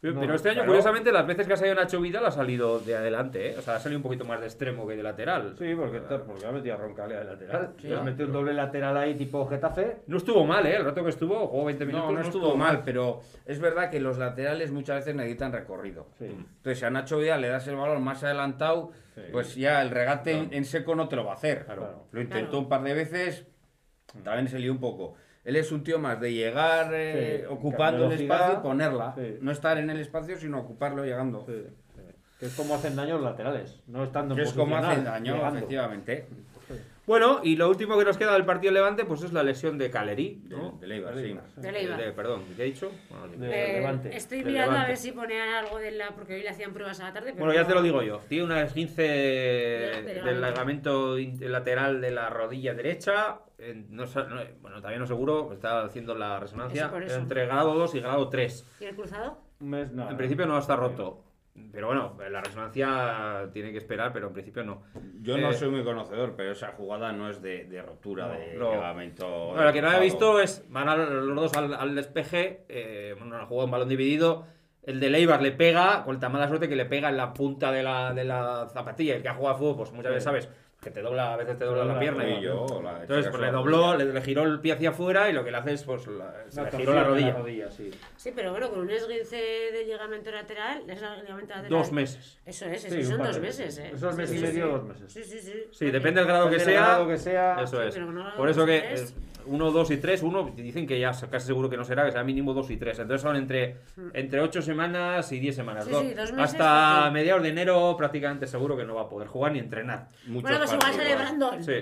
Pero, No, este año, claro. curiosamente, las veces que ha salido Nacho Vidal ha salido de adelante, ¿eh? O sea, ha salido un poquito más de extremo que de lateral. Sí, porque, porque ha metido a Roncaglia de lateral. Sí, ah, metido un doble lateral ahí tipo Getafe. No estuvo mal, ¿eh? El rato que estuvo, jugó 20 minutos. No, no estuvo mal, pero es verdad que los laterales muchas veces necesitan recorrido. Sí. Entonces, si a Nacho Vidal le das el balón más adelantado, Sí. pues ya el regate en, en seco no te lo va a hacer. Claro. Lo intentó Claro. un par de veces, también se lió un poco. Él es un tío más de llegar eh, Sí, ocupando el espacio y ponerla. sí. No estar en el espacio, sino ocuparlo llegando. Que es como hacen daño los laterales, no estando en Que es como hacen daño, llegando. efectivamente. Bueno, y lo último que nos queda del partido Levante, pues es la lesión de Caleri, De, ¿no? de Leibar, sí. De Leibar. De- perdón, ¿qué he dicho? Bueno, De- Eh, Levante. Estoy mirando a Levante. ver si ponían algo de la. Porque hoy le hacían pruebas a la tarde. Pero Bueno, ya no- te lo digo yo. Tiene una esguince del ligamento lateral de la rodilla derecha. eh, No, no, bueno, todavía no seguro, está haciendo la resonancia. Eso por eso. Entre grado 2 y grado 3. ¿Y el cruzado? No, En no. principio no está roto. Pero bueno, la resonancia tiene que esperar, pero en principio no. Yo no Eh, soy muy conocedor, pero esa jugada no es de, de rotura de no. ligamento. Lo que no he visto es, van a- los dos al, al despeje, eh, bueno, han jugado un balón dividido, el de Leibar le pega, con tan mala suerte que le pega en la punta de la, de la zapatilla, el que ha jugado a fútbol, pues muchas veces sabes que te dobla, a veces te dobla la pierna. y- tobillo, o la- entonces pues, le dobló, le, le giró el pie hacia afuera y lo que le hace es, pues, la- se le giró la rodilla. sí. Sí, pero bueno, con un esguince de ligamento lateral. ¿Es el ligamento lateral? Dos meses. Eso es, Sí, eso un son dos meses, ¿eh? Esos mes Sí, y sí, medio, sí. dos meses. Sí, sí, sí. Sí, depende del grado que sea. grado que sea. Eso Sí, es. pero no grado Por eso que es uno, dos y tres, uno dicen que ya casi seguro que no será, que será mínimo dos y tres. Entonces son entre, entre ocho semanas y diez semanas. Sí, Dos- sí, dos meses, Hasta fácil. mediados de enero prácticamente seguro que no va a poder jugar ni entrenar. Muchos Bueno, pues igual partidos. sale Brandon. Sí,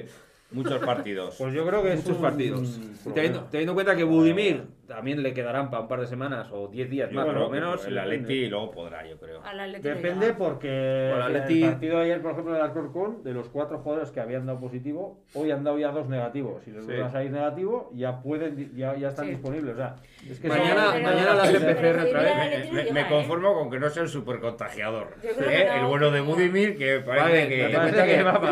Muchos partidos. Pues yo creo que es muchos un- partidos. teniendo, teniendo en cuenta que Budimir también le quedarán para un par de semanas o diez días Yo más, por lo menos. El Atleti y luego podrá, yo creo. Depende porque Bueno, en Atleti- el partido de ayer, por ejemplo, del Alcorcón, de los cuatro jugadores que habían dado positivo, hoy han dado ya dos negativos. Si les Sí. vuelven a salir negativo, ya pueden, ya, ya están Sí. disponibles. O sea, es que Mañana- mañana las PCR otra vez. Me, ¿eh? conformo con que no sea el super contagiador. No, El bueno de Budimir, que parece Vale, que.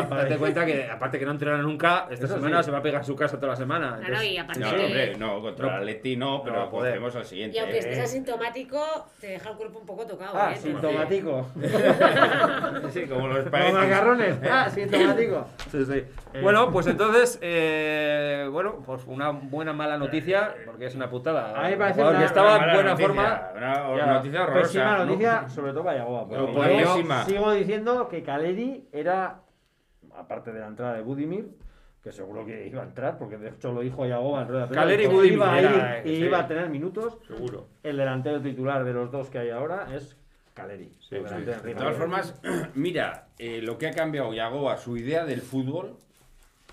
date, cuenta que aparte que no entrena nunca, esta Eso semana sí. se va a pegar a su casa toda la semana. Claro, entonces- y aparte No, hombre, no, contra No. el Atleti no, No pero va a poder. pasemos al siguiente. Y aunque estés ¿eh? asintomático, te deja el cuerpo un poco tocado. Ah, ¿eh? sintomático. [laughs] Sí, como los Como espaguetis. macarrones. Ah, sintomático. [laughs] Sí, sí. Bueno, pues entonces, eh, bueno, pues una buena mala noticia, porque es una putada. A mí me parece una- que estaba Una en buena noticia, forma. Una Ya, noticia horrorosa. Pésima ¿no? noticia, sobre todo para porque Pero sigo diciendo que Caleri era, aparte de la entrada de Budimir, que seguro que iba a entrar, porque de hecho lo dijo Yagoba en rueda Caleri Budimir iba a era, ir y sí. iba a tener minutos. Seguro. El delantero titular de los dos que hay ahora es Caleri. Sí, sí. De todas formas, [clears throat] mira, eh, lo que ha cambiado Yagoba, su idea del fútbol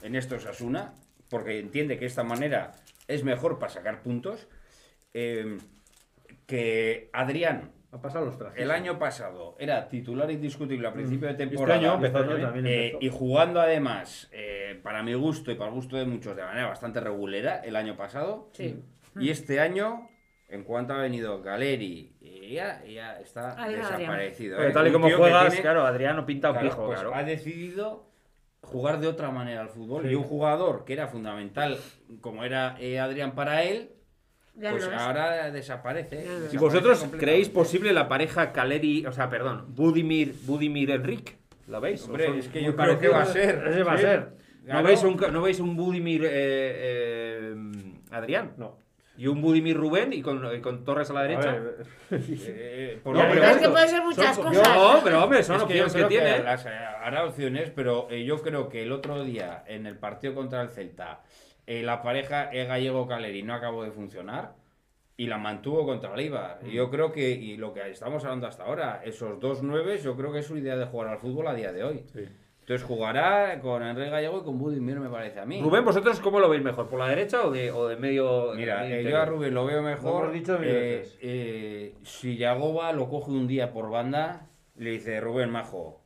en esto es Asuna, porque entiende que esta manera es mejor para sacar puntos, eh, que Adrián ha pasado los trajes. el año pasado era titular indiscutible a principio de Este temporada. año Este empezó año también. también Eh, empezó. y jugando además, eh, para mi gusto y para el gusto de muchos, de manera bastante regulera el año pasado. Sí. Y este año, en cuanto ha venido Galeri, ya, ya está Adrián. desaparecido. Pero ¿eh? tal y como juegas, tiene- claro, Adriano pinta un claro, pijo, pues claro. ha decidido jugar de otra manera al fútbol. Sí. Y un jugador que era fundamental, como era eh, Adrián para él, Ya pues no ahora desaparece. ¿Y desaparece vosotros creéis posible la pareja Caleri, o sea, perdón, Budimir, Budimir Enrique? ¿Lo veis? Hombre, ¿O son es que yo creo que va a ser. Ese va a ser. ¿No, veis un, ¿No veis un Budimir eh, eh, Adrián? No. Y un Budimir Rubén y con, y con Torres a la A derecha. ver, Eh, [laughs] por No, lo pero es que puede ser muchas son- cosas. No, pero hombre, son Es opciones que, tiene. las- hará opciones, pero eh, yo creo que el otro día, en el partido contra el Celta, eh, la pareja eh, Gallego-Caleri no acabó de funcionar y la mantuvo contra el Eibar. Y yo creo que, y lo que estamos hablando hasta ahora, esos dos nueves, yo creo que es su idea de jugar al fútbol a día de hoy. Entonces jugará con Enrique Gallego y con Budimir, me parece a mí. Rubén, ¿vosotros cómo lo veis mejor? ¿Por la derecha o de, o de medio? Mira, de eh, yo a Rubén lo veo mejor. Lo dicho mil eh, veces. eh, si Yagoba lo coge un día por banda, le dice, Rubén Majo,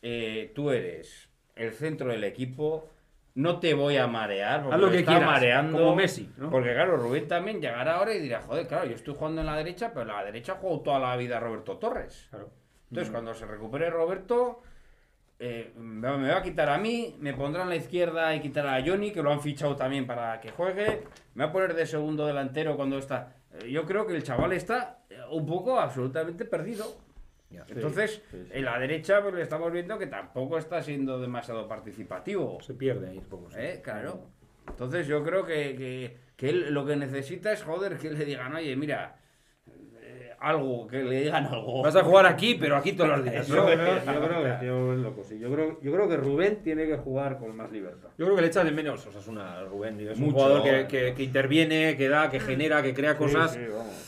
eh, tú eres el centro del equipo, no te voy a marear, porque Haz lo que está quieras, mareando. como Messi, ¿no? Porque claro, Rubén también llegará ahora y dirá, joder, claro, yo estoy jugando en la derecha, pero en la derecha juego toda la vida Roberto Torres. Claro. Entonces, cuando se recupere Roberto, eh, me me va a quitar a mí, me pondrá en la izquierda y quitará a Johnny, que lo han fichado también para que juegue. Me va a poner de segundo delantero cuando está. eh, Yo creo que el chaval está eh, un poco absolutamente perdido. Entonces, sí, sí. en la derecha pues, le estamos viendo que tampoco está siendo demasiado participativo. Se pierde ahí un poco. ¿eh? Claro. Entonces, yo creo que, que- que él lo que necesita es, joder, que le digan, oye, mira, eh, algo, que le digan algo. Vas a jugar aquí, pero aquí todos los [laughs] días. Yo creo, yo creo que tío, es loco, sí. Yo creo, yo creo que Rubén tiene que jugar con más libertad. Yo creo que le echas de menos o sea, es una Rubén. Es un jugador que, que- que interviene, que da, que genera, que crea cosas. Sí, sí, vamos.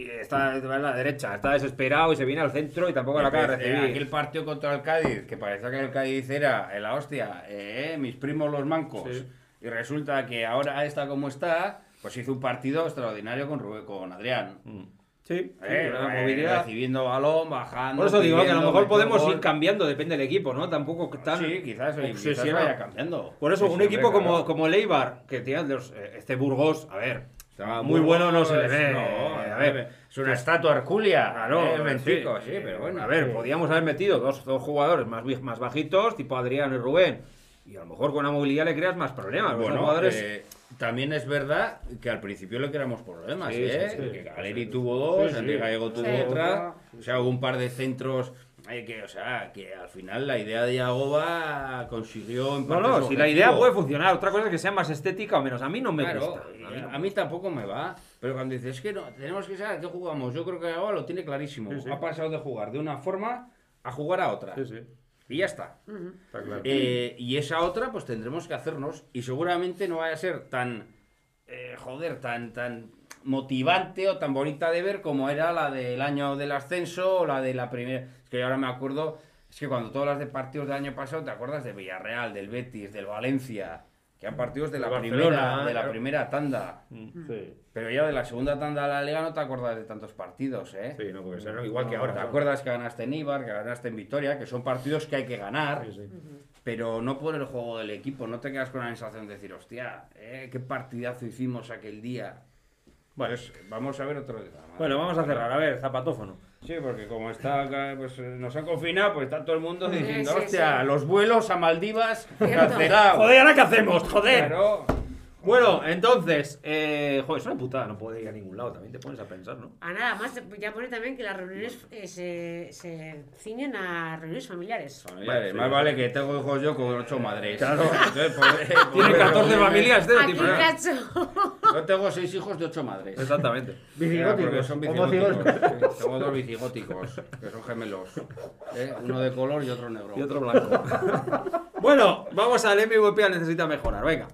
Y está en la derecha, está desesperado y se viene al centro y tampoco la acaba de Eh, recibir. Aquel partido contra el Cádiz, que parecía que el Cádiz era eh, la hostia, eh, mis primos los mancos, Sí. y resulta que ahora está como está, pues hizo un partido extraordinario con, Rubén- con Adrián. Mm. Sí, Eh, eh, recibiendo balón, bajando. Por eso digo que a lo mejor podemos gol. ir cambiando, depende del equipo, ¿no? Tampoco tan Sí, quizás, quizás vaya cambiando. Por eso, Sí, un sí, equipo como, como el Eibar, que tiene los, eh, este Burgos, a ver, Estaba muy bueno no se le ve. no, a ver, es una estatua herculia. Claro, eh, sí, Benfico, sí, eh, pero bueno. A ver, podíamos haber metido dos, dos jugadores más, más bajitos, tipo Adrián y Rubén. Y a lo mejor con la movilidad le creas más problemas. Bueno, jugadores. eh, también es verdad que al principio le creamos problemas, Sí, ¿eh? sí, sí. que Galeri tuvo dos, Sí, sí. Enrique Gallego tuvo Sí. otra, o sea, hubo un par de centros que, o sea, que al final la idea de Yagoba consiguió en no, parte no, su si la objetivo. idea puede funcionar. Otra cosa es que sea más estética o menos. A mí no me Claro, gusta. A mí no a mí tampoco me va. Pero cuando dices, es que no, tenemos que saber a qué jugamos. Yo creo que Yagoba lo tiene clarísimo. Sí, sí. Ha pasado de jugar de una forma a jugar a otra. Sí, sí. Y ya está. Está claro. Eh, y esa otra, pues tendremos que hacernos. Y seguramente no vaya a ser tan. eh, joder, tan, tan motivante o tan bonita de ver como era la del año del ascenso o la de la primera. Es que yo ahora me acuerdo. Es que cuando todas las de partidos del año pasado, te acuerdas de Villarreal, del Betis, del Valencia. Que eran partidos de la, primera, de la claro. primera tanda. Sí. Pero ya de la segunda tanda de la liga no te acuerdas de tantos partidos, ¿eh? Sí, no, porque será igual que ahora. ¿Te ¿no? acuerdas que ganaste en Ibar, que ganaste en Vitoria? Que son partidos que hay que ganar Sí, sí. pero no por el juego del equipo, no te quedas con la sensación de decir, hostia, eh, qué partidazo hicimos aquel día. Bueno. Pues vamos a ver otro día. Bueno, vamos a cerrar. A ver, zapatófono. Sí, porque como está, acá, pues eh, nos han confinado, pues está todo el mundo diciendo, sí, hostia, sí. los vuelos a Maldivas cancelados. Joder, ¿ahora qué hacemos? Joder. Claro. Bueno, entonces, eh, joder, es una putada, no puede ir a ningún lado, también te pones a pensar, ¿no? A nada más, ya pone también que las reuniones eh, se, se ciñen a reuniones familiares. Familiares, sí. más vale que tengo hijos yo con ocho madres. Claro. [laughs] Entonces, pues, [laughs] eh, Tiene pues, 14 eh, familias, este Aquí, tipo. ¿eh? cacho. [laughs] Yo tengo seis hijos de ocho madres. Exactamente. Ya, porque Bicigóticos. son bicigóticos. Sí, Tengo dos bicigóticos, que son gemelos. ¿eh? Uno de color y otro negro. Y otro blanco. bueno, vamos al MVP al necesita mejorar. Venga.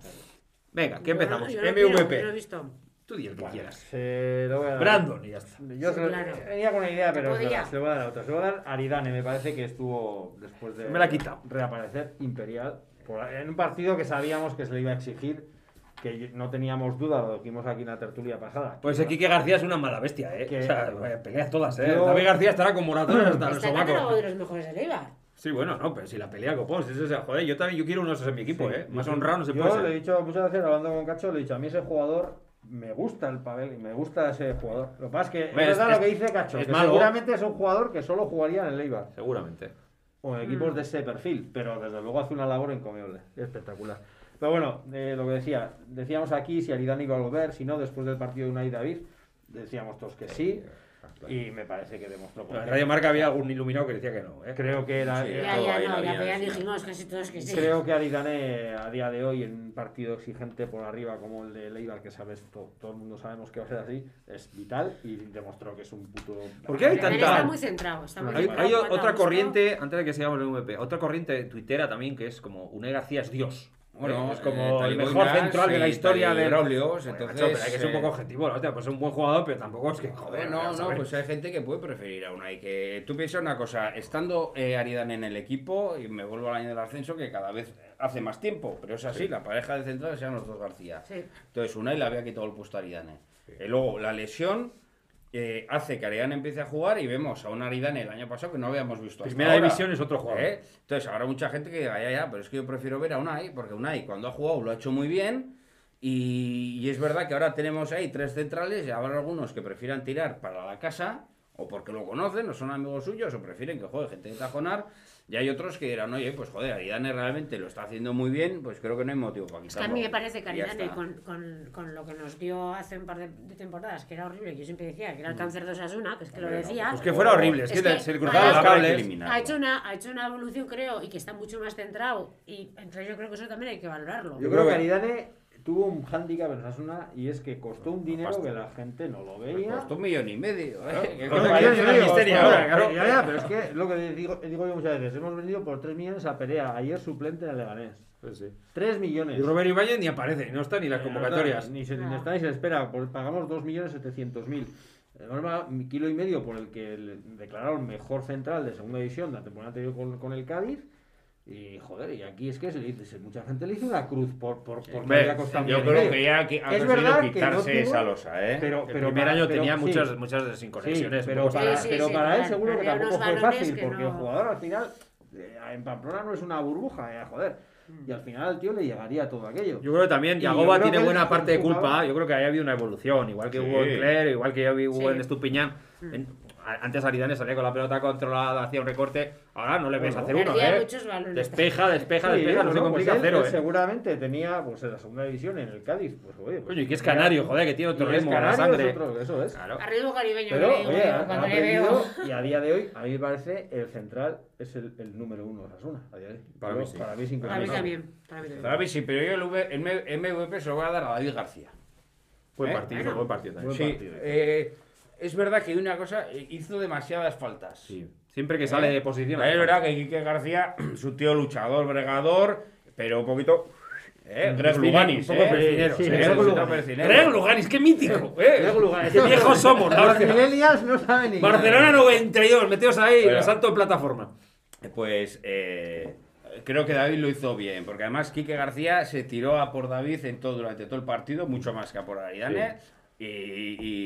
Venga, ¿qué empezamos? Yo no quiero, MVP. yo no he visto. Tú di el que quieras. Se lo voy a dar. Brandon, y ya está. Yo se lo- Claro. venía con una idea, pero se, se lo voy a dar a otra. Se lo voy a dar a Aridane. Me parece que estuvo después de Me la ha quitado. reaparecer imperial por- en un partido que sabíamos que se le iba a exigir, que no teníamos duda, lo dijimos aquí en la tertulia pasada. Pues el Quique García es una mala bestia, ¿eh? Que- O sea, vaya, peleas todas, ¿eh? Yo- David García estará con moratones hasta el Está catalogado sobaco. de los mejores del Eibar. Sí, bueno, no, pero si la pelea copón, si es ese, joder, yo también yo quiero uno de esos en mi equipo, ¿eh? Más Yo- honrado no se yo puede le he dicho muchas veces, hablando con Cacho, le he dicho, a mí ese jugador me gusta el Pavel y me gusta ese jugador. Lo que pasa es que Hombre, es verdad es- lo que dice Cacho, es que malo. seguramente es un jugador que solo jugaría en el Eibar Seguramente. o en equipos de ese perfil, pero desde luego hace una labor encomiable, espectacular. Pero bueno, eh, lo que decía, decíamos aquí si Aridane iba a volver, si no, después del partido de Unai David, decíamos todos que sí, y me parece que demostró Pero en. Radio Marca había algún iluminado que decía que no, ¿eh? Creo que era... Sí, Ya, todo ya, ahí no, ya, había, sí. dijimos casi todos que sí. Creo que Aridane a día de hoy en un partido exigente por arriba como el de Leibar, que sabes, to- todo el mundo sabemos que va a ser así, es vital y demostró que es un puto... ¿Por qué hay tanta- Está muy centrado. Está muy Hay, centrado, otra corriente, antes de que sigamos el MVP, otra corriente tuitera también que es como García es Dios. Bueno, es como eh, el mejor central de la y historia de Bueno, entonces, macho, pero hay que ser un eh, poco objetivo, ¿no? Hostia, pues es un buen jugador, pero tampoco es que joder. No, ver. pues hay gente que puede preferir a Unai. Que tú piensas una cosa, estando eh, Aridane en el equipo, y me vuelvo al año del ascenso, que cada vez hace más tiempo, pero es así, la pareja de centrales sean los dos García. Sí. Entonces Unai le había quitado el puesto a Aridane. Y luego la lesión eh, hace que Aridane empiece a jugar y vemos a un Aridane el año pasado que no habíamos visto hasta Primera ahora. división es otro jugador. ¿Eh? Entonces habrá mucha gente que diga, ya, ya, pero es que yo prefiero ver a Unai, porque Unai cuando ha jugado lo ha hecho muy bien. Y, y es verdad que ahora tenemos ahí tres centrales y habrá algunos que prefieran tirar para la casa, o porque lo conocen, o son amigos suyos, o prefieren que juegue gente de tajonar. Y hay otros que dirán, oye, pues joder, Aridane realmente lo está haciendo muy bien, pues creo que no hay motivo para Es que quitarlo. a mí me parece que Aridane, con, con, con lo que nos dio hace un par de, de temporadas, que era horrible, yo siempre decía que era el cáncer de Osasuna, que es que lo Hombre, no, decía. Pues que fuera horrible, es, Es que, que se le cruzaban los cables. ha hecho, una, ha hecho una evolución, creo, y que está mucho más centrado. Y entonces yo creo que eso también hay que valorarlo. Yo creo que Aridane tuvo un hándicap en Osasuna y es que costó un dinero Pasta. que la gente no lo veía. Costó un millón y medio. ¿eh? Pero es que lo que digo, digo yo muchas veces. Hemos vendido por 3 millones a Perea, ayer suplente en Leganés. Pues sí. 3 millones. Y Rubén Ibáñez ni aparece, no está ni las convocatorias. Ni se, ni No. está ni se espera, pues pagamos 2.700.000. Norma, mi kilo y medio por el que le declararon mejor central de segunda división de la temporada anterior con, con el Cádiz. Y joder, y aquí es que se le dice, mucha gente le hizo una cruz por, por, por costado un Yo creo que ya que ha Es conseguido verdad que no quitarse tuvo- esa losa, ¿eh? Pero, El pero primer para- año pero tenía sí, muchas, muchas Sí, pero para, Sí, sí, pero sí, para él claro, seguro que tampoco fue fácil, que porque no- el jugador al final, eh, en Pamplona no es una burbuja, eh, joder. Y al final al tío le llegaría todo aquello. Yo creo que también Yagoba tiene buena el parte de culpa. Yo creo que ahí ha habido una evolución, igual que Sí. hubo en Cler, igual que hubo Sí. en Estupiñán. En- antes Aridane salía con la pelota controlada, hacía un recorte. Ahora no le ves Bueno, hacer uno, ¿eh? Despeja, despeja, Sí, despeja, no se bueno, complica pues él- cero, él ¿eh? seguramente tenía pues en la segunda división en el Cádiz, pues oye. pues, Coño, y que es canario, joder, que tiene otro ritmo, la sangre. es otro- eso es. Claro. Arriba caribeño, Pero, que le digo oye, yo, ha, cuando ha le veo. aprendido y a día de hoy, a mí me parece el central es el, el número uno de Osasuna. A día de hoy. Para mí sí. Para mí Para mí también. Para mí también. Para mí sí, pero yo el, V- el M- MVP se lo voy a dar a David García. Buen ¿Eh? partido, buen partido también. Buen Sí, partido. eh, es verdad que una cosa, eh, hizo demasiadas faltas. Sí. Siempre que sale de posición. Es verdad que Quique García, [clears throat] su tío luchador, bregador, pero un poquito. ¿eh? Greg Luganis, un poco ¿eh? sí, Sí, Greg un Luganis. persinero. Greg Luganis, qué mítico, [laughs] ¿eh? Greg Luganis. Qué viejos somos, no saben ni Barcelona 92, meteos ahí, Pero- salto en plataforma. Pues eh, creo que David lo hizo bien, porque además Quique García se tiró a por David en todo, durante todo el partido, mucho más que a por Aridane. Y, y,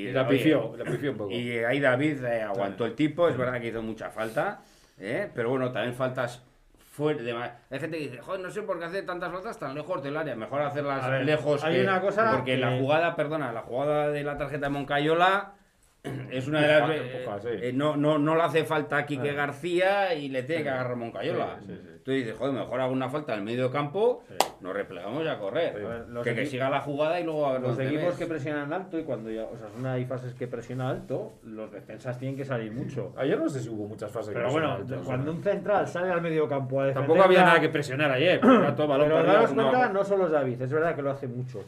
Y la oye, pifió, la pifió un poco. Y ahí David eh, aguantó el tipo, es verdad que hizo mucha falta, ¿eh? pero bueno, también faltas fuera de Hay gente que dice, joder, no sé por qué hace tantas faltas tan lejos del área, mejor hacerlas ver, lejos. hay que- una cosa Porque la jugada, perdona, la jugada de la tarjeta de Moncayola [clears throat] es una de las... Eh, sí. no, no, no le hace falta a Quique. García y le tiene que agarrar Moncayola. Sí, sí, sí. Tú dices, joder, mejor hago una falta en el medio campo, Sí. nos replegamos y a correr. A ver, los que, que siga la jugada y luego a ver Los equipos que presionan alto y cuando ya, o sea, una hay fases que presiona alto, los defensas tienen que salir mucho. Ayer no sé si hubo muchas fases. Pero que bueno, cuando un central sale al medio campo a defender. Tampoco había nada que presionar ayer, era todo balón Pero daros cuenta, no solo David, es verdad que lo hace mucho.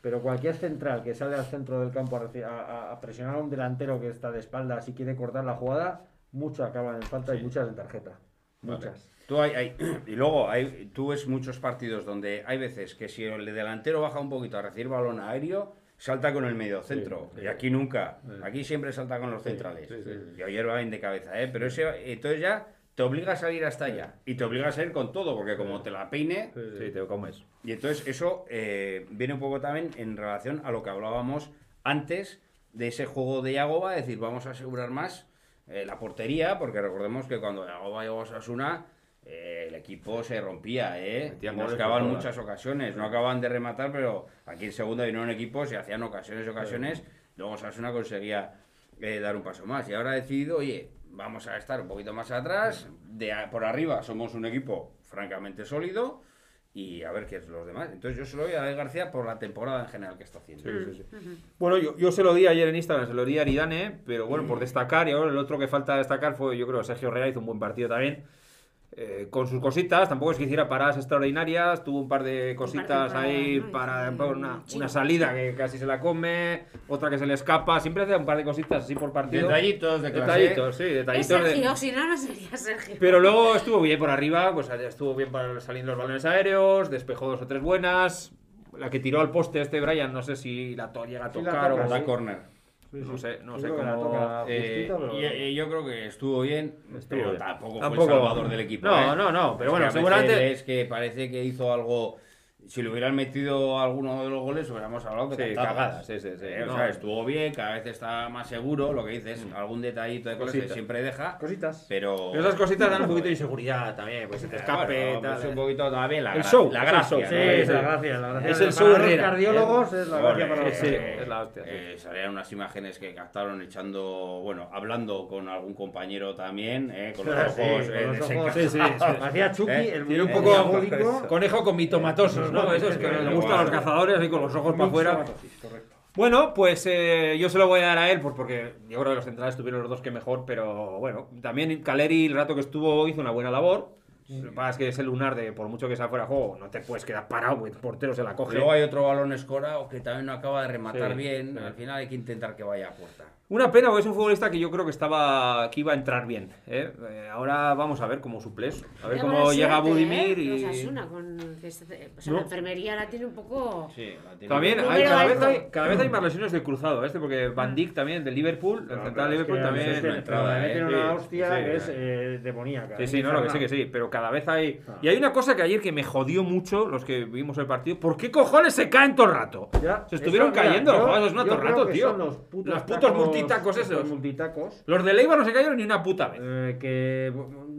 Pero cualquier central que sale al centro del campo a, presionar a un delantero que está de espaldas y quiere cortar la jugada, mucho acaban en falta y muchas en tarjeta. Vale. Muchas. Tú hay, hay- [clears throat] y luego hay, tú ves muchos partidos donde hay veces que si el delantero baja un poquito a recibir balón aéreo, salta con el medio centro. sí. Y aquí nunca. Sí. Aquí siempre salta con los centrales. sí, sí, sí. Y ayer va bien de cabeza, ¿eh? Pero ese, entonces ya te obliga a salir hasta allá. Y te obliga a salir con todo, porque como te la peine, Sí, te lo comes. y entonces eso eh, viene un poco también en relación a lo que hablábamos antes de ese juego de Yagoba, es decir, vamos a asegurar más eh, la portería, porque recordemos que cuando Yagoba llegó a Osasuna, eh, el equipo se rompía, ¿eh? Por muchas ocasiones, no acaban de rematar, pero aquí en segunda vino un equipo, se hacían ocasiones y ocasiones, luego Osasuna conseguía eh, dar un paso más. Y ahora ha decidido, oye, vamos a estar un poquito más atrás, de a- por arriba somos un equipo francamente sólido y a ver qué es los demás. Entonces yo se lo doy a David García por la temporada en general que está haciendo. Bueno, yo, yo se lo di ayer en Instagram, se lo di a Aridane, pero bueno, por destacar, y ahora el otro que falta destacar fue, yo creo, Sergio Herrera hizo un buen partido también. Eh, con sus cositas, tampoco es que hiciera paradas extraordinarias, tuvo un par de cositas par de ahí para una, una salida que casi se la come, otra que se le escapa, siempre hace un par de cositas así por partido. Detallitos de clase. Detallitos, sí, Es detallitos. de- Sergio, si no, no sería Sergio. pero luego estuvo bien por arriba, pues estuvo bien para salir los balones aéreos, despejó dos o tres buenas. La que tiró al poste este Brian, no sé si la to- llega a Sí, la tocar toca, o sí. Da corner. no sé, no sé cómo. Eh, pero- y, y yo creo que estuvo bien, Estuvo pero bien. tampoco, Tampoco- fue el salvador del equipo. No, ¿eh? no, no, pero bueno, seguramente- Es que parece que hizo algo. Si le hubieran metido alguno de los goles, hubiéramos hablado de Sí, cagadas. sí, sí, sí. Eh, No. O sea, estuvo bien, cada vez está más seguro, lo que dices, algún detallito de cosas que siempre deja, Cositas. pero... Pero esas cositas dan un poquito de inseguridad también, pues se te escape, Bueno, tal. pues un poquito también la, El show, la gracia. Sí, Eh, es sí. la gracia, la gracia. Es el show los Herrera, cardiólogos es la gracia para los cardiólogos. es la hostia. Eh, salían unas imágenes que captaron echando, bueno, hablando con algún compañero también, eh, con los [laughs] ojos eh, con los ojos. Sí, sí. Hacía Chucky, [laughs] Eh, el tiene un poco-. Conejo con mitomatosos, ¿no? Eso es que le gustan a los cazadores ahí con los ojos para afuera. Bueno, pues eh, yo se lo voy a dar a él, pues porque yo creo que los centrales tuvieron los dos que mejor, pero bueno, también Caleri el rato que estuvo hizo una buena labor. Lo que pasa es que ese lunar de por mucho que sea fuera de juego, no te puedes quedar parado, porque el portero se la coge. Luego hay otro balón escorado que también no acaba de rematar Sí, bien. sí. Al final hay que intentar que vaya a puerta. Una pena, porque es un futbolista que yo creo que estaba que iba a entrar bien. ¿eh? Eh, ahora vamos a ver cómo suples. A ver Qué cómo mala llega suerte, Budimir ¿eh? y. Osasuna, con o sea, No. la enfermería la tiene un poco... Sí, la tiene También bien. hay, Número cada, vez hay, cada vez hay más lesiones de cruzado, este, porque Van Dijk también, del Liverpool, el central es Liverpool que también. es una entrada, ¿eh? una Sí, hostia sí, que es eh, demoníaca. Sí, sí, no, lo que sí, que sí, pero cada vez hay... Ah. Y hay una cosa que ayer que me jodió mucho, los que vimos el partido, ¿por qué cojones se caen todo el rato? Ya, Se estuvieron eso, mira, cayendo, yo- joder, es una yo todo el rato, tío. Los putos, Los putos tacos- multitacos los esos. multitacos. Los de Leiva no se cayeron ni una puta vez. eh, que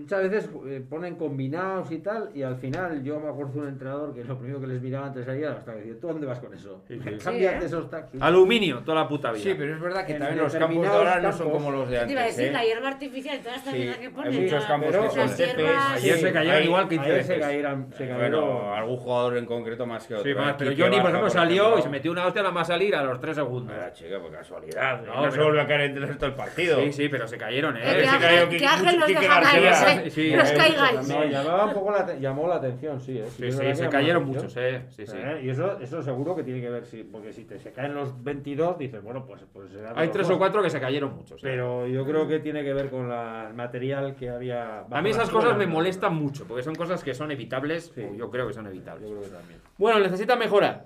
muchas veces eh, ponen combinados y tal, y al final yo me acuerdo de un entrenador que lo primero que les miraba antes de hasta que decía, ¿tú dónde vas con eso? Sí, sí. Cámbiate [laughs] Sí, ¿eh? esos taxis. Aluminio, toda la puta vida. Sí, pero es verdad que En también los campos de ahora no son como los de Te antes. iba a decir, ¿eh? la hierba artificial, toda esta Sí, mierda que hay ponen. muchos la- campos que las son ayer se cayeron hay- igual 15 Ayer se cayeron, se cayeron. Bueno, algún jugador en concreto más que otro. Sí, más, ¿eh? pero Quique Johnny, por ejemplo, salió ejemplo. y se metió una hostia nada más salir a los 3 segundos. Ah, chica, por casualidad. No, No, se pero- vuelve a caer en el resto del partido. Sí, sí, pero se cayeron, Eh, que se Ángel- que los deja caer, Sí, Los caigáis. No, llamaba un poco la, te- llamó la atención, sí. ¿eh? Sí, sí, se cayeron muchos, ¿eh? Sí, sí. Eh, Y eso, eso seguro que tiene que ver, sí, porque si te, se caen los 22, dices, bueno, pues... pues Hay tres o cuatro que se cayeron muchos. ¿eh? Pero yo creo que tiene que ver con la- el material que había... A mí esas cosas me molestan mucho, porque son cosas que son evitables, Sí. o yo creo que son Yo evitables. creo que también. Bueno, necesita mejorar.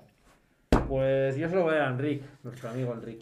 Pues yo se lo voy a dar a Enric, nuestro amigo Enric.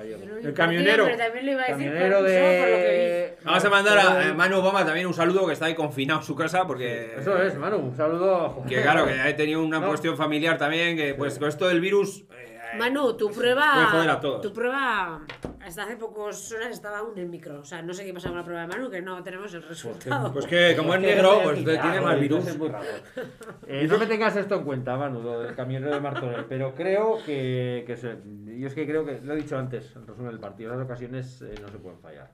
El camionero. Pero también le iba a decir Camionero por- solo por lo que de... Vamos a mandar a eh, Manu Obama también un saludo, que está ahí confinado en su casa, porque... Eso es, Manu, un saludo. Que claro, que ha tenido una No. cuestión familiar también, que pues con esto del virus... eh. Manu, tu puede joder prueba. a todos. Tu prueba. Hasta hace pocos horas estaba aún en micro. O sea, no sé qué pasa con la prueba de Manu, que no tenemos el resultado. Pues que como es negro, pues tiene más virus. Es muy raro. [laughs] Eh, no me tengas esto en cuenta, Manu, lo del camionero de Martorell, pero creo que, que se, yo es que creo que, lo he dicho antes, en resumen del partido, las ocasiones eh, no se pueden fallar.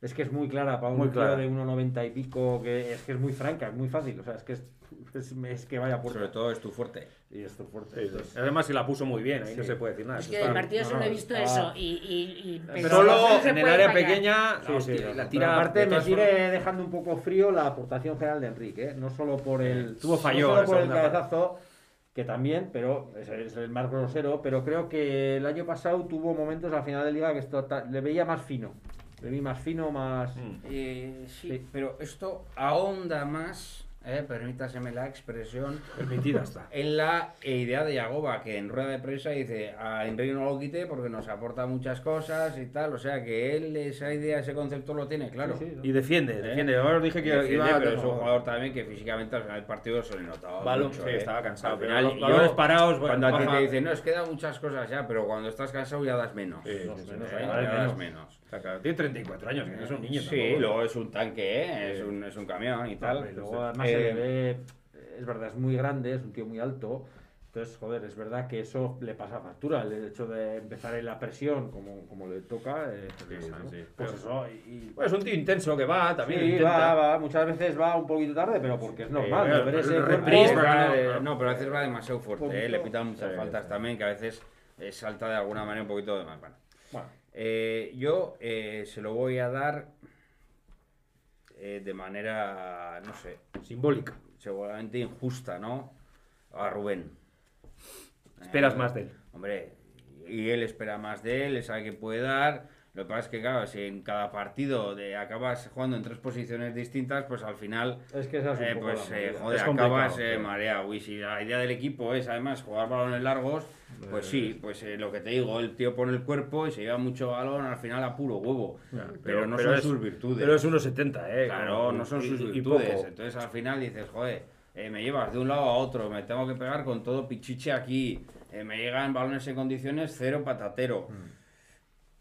Es que es muy clara para un Muy tío clara. de 1,90 y pico, que es que es muy franca, es muy fácil, o sea, es que es, es, es que vaya por Sobre todo es tu fuerte. Y es fuerte. entonces- Además, si la puso muy bien, ahí no se puede decir nada. Es que del partido solo no, he visto eso. Y, y, y Pero Solo en el área fallar. pequeña, la pero tira... aparte me sigue formas- dejando un poco frío la aportación general de Enrique, ¿eh? no solo por el, Tuvo fallo no la solo por el parte. cabezazo, que también, pero es, es el más grosero, pero creo que el año pasado tuvo momentos al final de liga que esto ta- le veía más fino, le vi más fino, más... Mm. Eh, sí, Sí. pero esto ahonda más, eh, permítaseme la expresión, Permitida está. en la idea de Yagoba, que en rueda de prensa dice a Enrique no lo quite porque nos aporta muchas cosas y tal, o sea que él esa idea, ese concepto lo tiene claro. Sí, sí, Y defiende, defiende. Ahora os dije que Defiende, iba a... pero es un jugador también que físicamente al final del partido se le notaba Balón, mucho, sí, eh. estaba cansado, Al pero final, los balones parados, bueno, cuando a ti te dicen, no, es que da muchas cosas ya, pero cuando estás cansado ya das menos. Sí, sí, menos, Ya das menos. Está claro. Tiene 34 años, que no es un niño Sí, tampoco. luego es un tanque, ¿eh? es, un, es un camión y tal. Y luego además Eh, se le ve, es verdad, es muy grande, es un tío muy alto. Entonces, joder, es verdad que eso le pasa factura, el hecho de empezar en la presión como, como le toca. eh, pues, Sí, ¿no? sí. Pues Pero- eso, y, Bueno, es un tío intenso que va, también sí, intenta. va, va, muchas veces va un poquito tarde, pero porque es normal. pero cuerpo- reprise, va, eh, no- pero a veces va demasiado fuerte, ¿eh? Le pitan muchas faltas también, que a veces eh, salta de alguna manera un poquito de más. Bueno, Eh, yo eh, se lo voy a dar eh, de manera, no sé, Simbólica. seguramente injusta, ¿no? A Rubén. Esperas más de él. Hombre, y él espera más de él, él sabe que puede dar. Lo que pasa es que, claro, si en cada partido de, acabas jugando en tres posiciones distintas, pues al final, es que esa es un eh, poco pues, la eh, joder, Es acabas eh, mareado. Y si la idea del equipo es, además, jugar balones largos, pues sí, pues eh, lo que te digo, el tío pone el cuerpo y se lleva mucho balón al final a puro huevo. pero, no son es- sus virtudes. Pero es 1,70, ¿eh? Claro, Como- no son y- sus virtudes. Entonces al final dices, joder, eh, me llevas de un lado a otro, me tengo que pegar con todo pichiche aquí, eh, me llegan balones en condiciones cero patatero. Mm.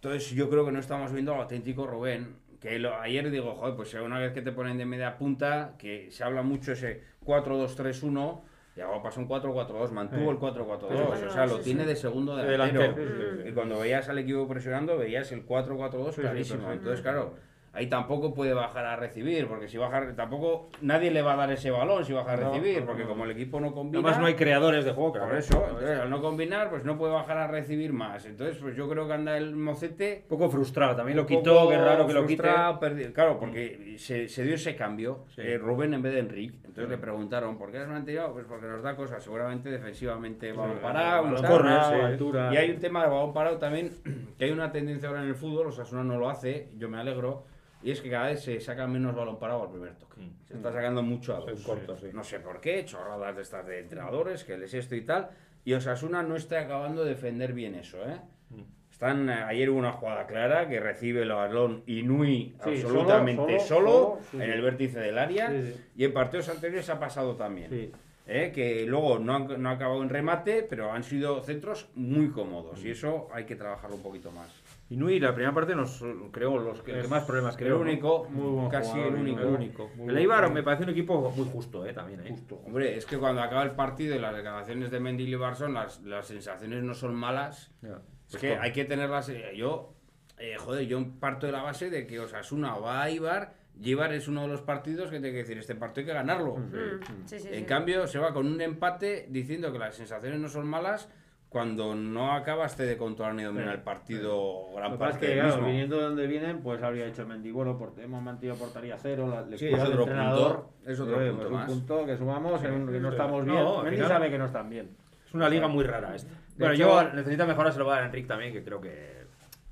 Entonces yo creo que no estamos viendo al auténtico Rubén. Que lo- ayer digo, joder, pues una vez que te ponen de media punta, que se habla mucho ese 4-2-3-1, y ahora pasó un 4-4-2, mantuvo el 4-4-2, o sea, lo Sí, tiene sí. de segundo De delantero. delantero, sí, sí, sí. Y cuando veías al equipo presionando, veías el 4-4-2 Sí, sí, clarísimo. Entonces, claro, ahí tampoco puede bajar a recibir, porque si baja, tampoco nadie le va a dar ese balón si baja a recibir, no, porque como el equipo no combina. Además no hay creadores de juego, claro. Por eso, entonces, al no combinar, pues no puede bajar a recibir más. Entonces, pues yo creo que anda el mocete. Un poco frustrado, también lo quitó, qué raro que lo quite. Claro, porque se, se dio ese cambio, Sí. eh, Rubén en vez de Enrique. Entonces le preguntaron, ¿por qué has mantenido? Pues porque nos da cosas, seguramente defensivamente balón parado, balón sí. altura. Y hay un tema de balón parado también, [clears throat] que hay una tendencia ahora en el fútbol, o sea, no lo hace, yo me alegro, y es que cada vez se saca menos balón parado al primer toque. Se está sacando mucho a dos. corto, sí. No sé por qué, chorradas de estas de entrenadores, que les esto y tal, y Osasuna no está acabando de defender bien eso, ¿eh? Están, eh, ayer hubo una jugada clara que recibe el balón Inui Sí, absolutamente solo, en el vértice del área y en partidos anteriores ha pasado también. ¿eh? que luego no han, no ha acabado en remate, pero han sido centros muy cómodos y eso hay que trabajarlo un poquito más. Y Nui, la primera parte nos creo los que, el que más problemas El creo. ¿no? único, Muy buen casi jugador, el único. El único. El Eibar me parece un equipo muy justo, eh, también. eh. Justo. Hombre, es que cuando acaba el partido y las declaraciones de Mendy y Barson, las, las sensaciones no son malas. Ya. Es Pues que hay que tenerlas. eh, Yo, eh, joder, yo parto de la base de que Osasuna va a Ibar. Y Ibar es uno de los partidos que tiene que decir: este partido hay que ganarlo. Mm, sí, sí, En sí. cambio, se va con un empate diciendo que las sensaciones no son malas cuando no acabaste de controlar ni dominar el partido Lo gran es parte que, del claro, mismo. viniendo de donde vienen, pues habría hecho el Mendibuelo, porque hemos mantenido portería cero, la Sí, lectura es otro entrenador. punto, es otro Eh, punto pues más. Un punto que sumamos en un- que no Sí. estamos No, bien. al Mendy final- sabe que no están bien. Es una liga muy rara esta. Bueno, hecho- yo necesita mejoras, se lo voy a dar a Enrique también, que creo que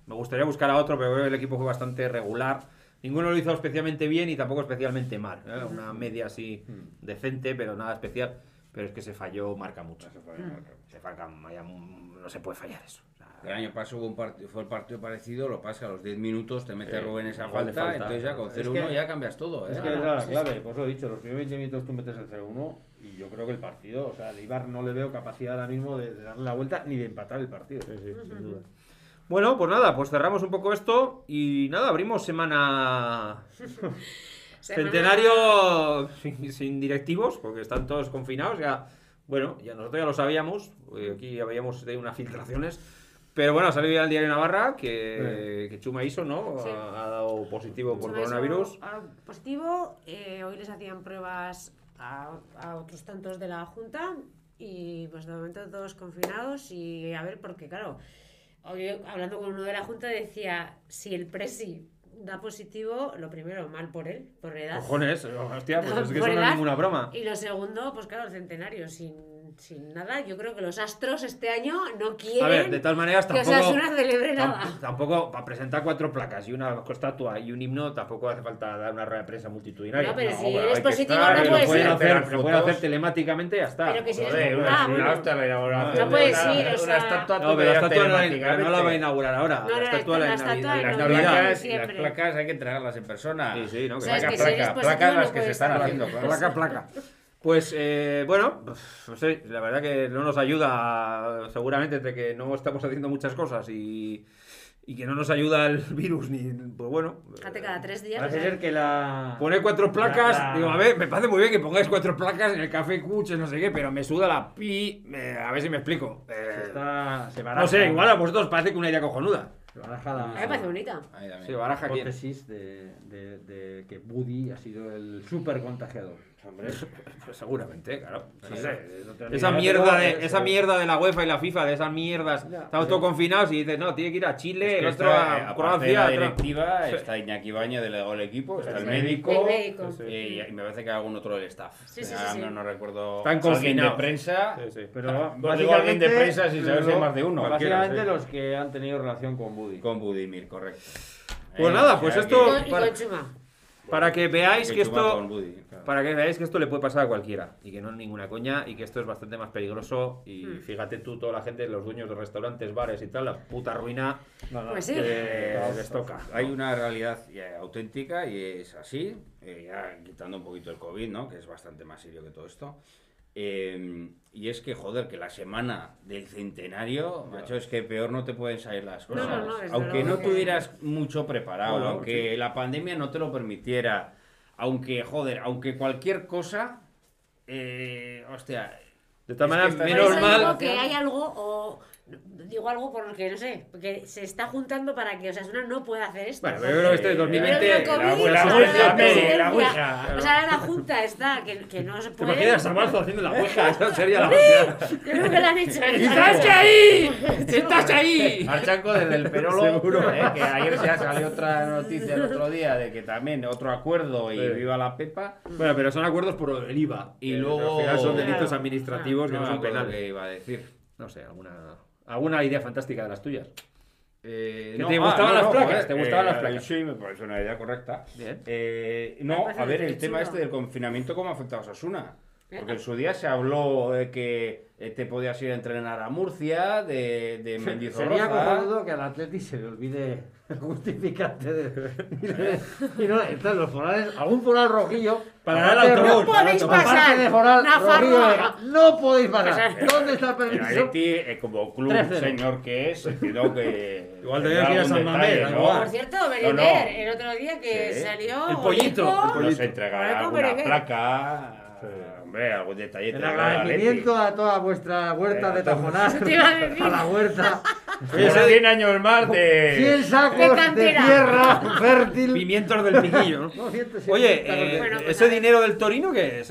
me gustaría buscar a otro, pero creo que el equipo fue bastante regular. Ninguno lo hizo especialmente bien y tampoco especialmente mal. ¿eh? Una media así decente, pero nada especial. Pero es que se falló, marca mucho. Se marca, vaya, no se puede fallar eso. O sea, El año pasado hubo un partido, fue el partido parecido, lo pasa a los 10 minutos, te mete Sí, Rubén esa falta, falta. entonces ya con Es 0-1 que- ya cambias todo. ¿eh? Es que esa es la clave, pues lo he dicho, los primeros 20 minutos tú metes el 0-1 y yo creo que el partido, o sea, el Ibar no le veo capacidad ahora mismo de, de darle la vuelta ni de empatar el partido. Bueno, pues nada, pues cerramos un poco esto y nada, abrimos semana Semana- [laughs] centenario sin, sin directivos, porque están todos confinados. Ya, bueno, ya nosotros ya lo sabíamos, eh, aquí ya veíamos de unas filtraciones. Pero bueno, ha salido ya el diario Navarra que, que Chuma Iso, ¿no? Sí. Ha, ha dado positivo por Chuma hizo coronavirus. positivo, eh, hoy les hacían pruebas a, a otros tantos de la Junta y pues de momento todos confinados y a ver, porque claro, hoy hablando con uno de la Junta decía, si el Presi da positivo, lo primero, mal por él, por edad. Cojones, hostia, pues [laughs] es que eso no es ninguna broma. Y lo segundo, pues claro, el centenario, sin, sin nada, yo creo que los astros este año no quieren A ver, de todas maneras, que tampoco. Osasuna celebre nada. Tampoco, para presentar cuatro placas y una estatua y un himno, tampoco hace falta dar una rueda de prensa multitudinaria. No, pero si bueno, eres que positivo, estar, no lo puedes pueden ir. hacer, lo pueden hacer telemáticamente y ya está. Pero que si eres- una- No de puedes ir, o una estatua No, pero la estatua no, la- no va a inaugurar ahora. No, la no, estatua la en Las placas, placas hay que entregarlas en persona. Sí, sí, ¿no? Que ¿Sabes Placa, que placas no las que se están haciendo. Placa, placa. Pues eh, bueno, no sé, la verdad que no nos ayuda seguramente entre que no estamos haciendo muchas cosas y, y que no nos ayuda el [laughs] virus ni pues bueno. Fíjate, cada tres días. Parece o sea, ser que la... Pone cuatro placas, La- la- digo, a ver, me parece muy bien que pongáis cuatro placas en el café Cuches, no sé qué, pero me suda la pi, me- a ver si me explico. Eh, Está, se baraja, no sé, igual a vosotros parece que una idea cojonuda. Se baraja la... a mí me parece bonita. Ahí también. Sí, baraja quién. hipótesis de, de, de que Buddy ha sido el super contagiador. Hombre, Pues seguramente, claro. No Sí, sé. no Esa mierda, de, es- esa mierda de la UEFA y la FIFA, de esas mierdas, Ya, estamos sí. todos confinados y dices, no, tiene que ir a Chile, Es que el otro está, eh, a aparte de Croacia. la directiva, está Iñaki Baña, delegado del equipo, está el médico, El médico. eh, y me parece que hay algún otro del staff. Sí, sí, Ah. No, no recuerdo. Están alguien de confinados. prensa. Sí, sí. Pero digo alguien de prensa sin saber si hay más de uno. Básicamente los que han tenido relación con Buddy. Con Budimir, correcto. Pues Eh, nada, pues esto- Y para- con Chuma. Para que veáis que esto, claro. para que veáis que esto le puede pasar a cualquiera y que no es ninguna coña y que esto es bastante más peligroso y Hmm. fíjate tú, toda la gente, los dueños de restaurantes, bares y tal, la puta ruina No, no, Pues sí. que les toca. Hay una realidad auténtica y es así, eh, ya quitando un poquito el COVID, ¿no? Que es bastante más serio que todo esto. Eh, y es que, joder, que la semana del centenario, macho, es que peor no te pueden salir las cosas. no, no, desde aunque no que- tuvieras mucho preparado, Bueno, aunque la pandemia no te lo permitiera, aunque, joder, aunque cualquier cosa, eh, hostia, De todas Es que maneras, estás- menos mal. que hay algo o Digo algo porque, no sé, porque se está juntando para que Osasuna no pueda hacer esto. Bueno, pero yo creo que este es 2020. Pero el COVID, la- la- la la- Ouija, la. O sea, la Junta está, que, que no se ¿Te puede. imaginas a Marzo haciendo la ouija? [laughs] Eso sería la hostia. Yo creo que lo han hecho. [laughs] ¡Estás ahí! ¡Estás ahí! Archanco desde el Perolo, Seguro. eh, que ayer ya salió otra noticia el otro día de que también otro acuerdo y Sí. viva la Pepa. Bueno, pero son acuerdos por el IVA. Y que luego- Al final son delitos administrativos que No no me son penales. qué iba a decir. No sé, alguna, alguna idea fantástica de las tuyas. Eh, ¿Que te gustaban las placas? ¿Te gustaban las placas? Sí, me parece una idea correcta. Bien. Eh, no, a ver, el tema chulo. este del confinamiento, ¿cómo ha afectado a Osasuna? Porque en su día se habló de que eh, te podías ir a entrenar a Murcia, de, de [laughs] Sería Mendizorroza. cojonudo que al Atleti se le olvide [laughs] justificante de. Y, no, entonces los forales, algún foral rojillo. Para aparte el autobús, No podéis pasar, de foral rojillo, no podéis pasar. ¿Dónde está el El permiso? Atleti, eh, como club 3-0. señor que es, entiendo que. Igual tenía que ir a San Mamés. Por cierto, Berenguer, no. el otro día que Sí. salió. El pollito, el. Nos entregará Berenguer. placa. Hombre, algún detalle. El agradecimiento a toda vuestra huerta de Eh, a todos. Tajonar, [laughs] Eso a la huerta. [laughs] Son 100 años más 100 de. sacos De de, tierra fértil. Pimientos del piquillo, ¿no? [laughs] No, 170 Oye, de- eh, Bueno, ese dinero del Torino, ¿qué es?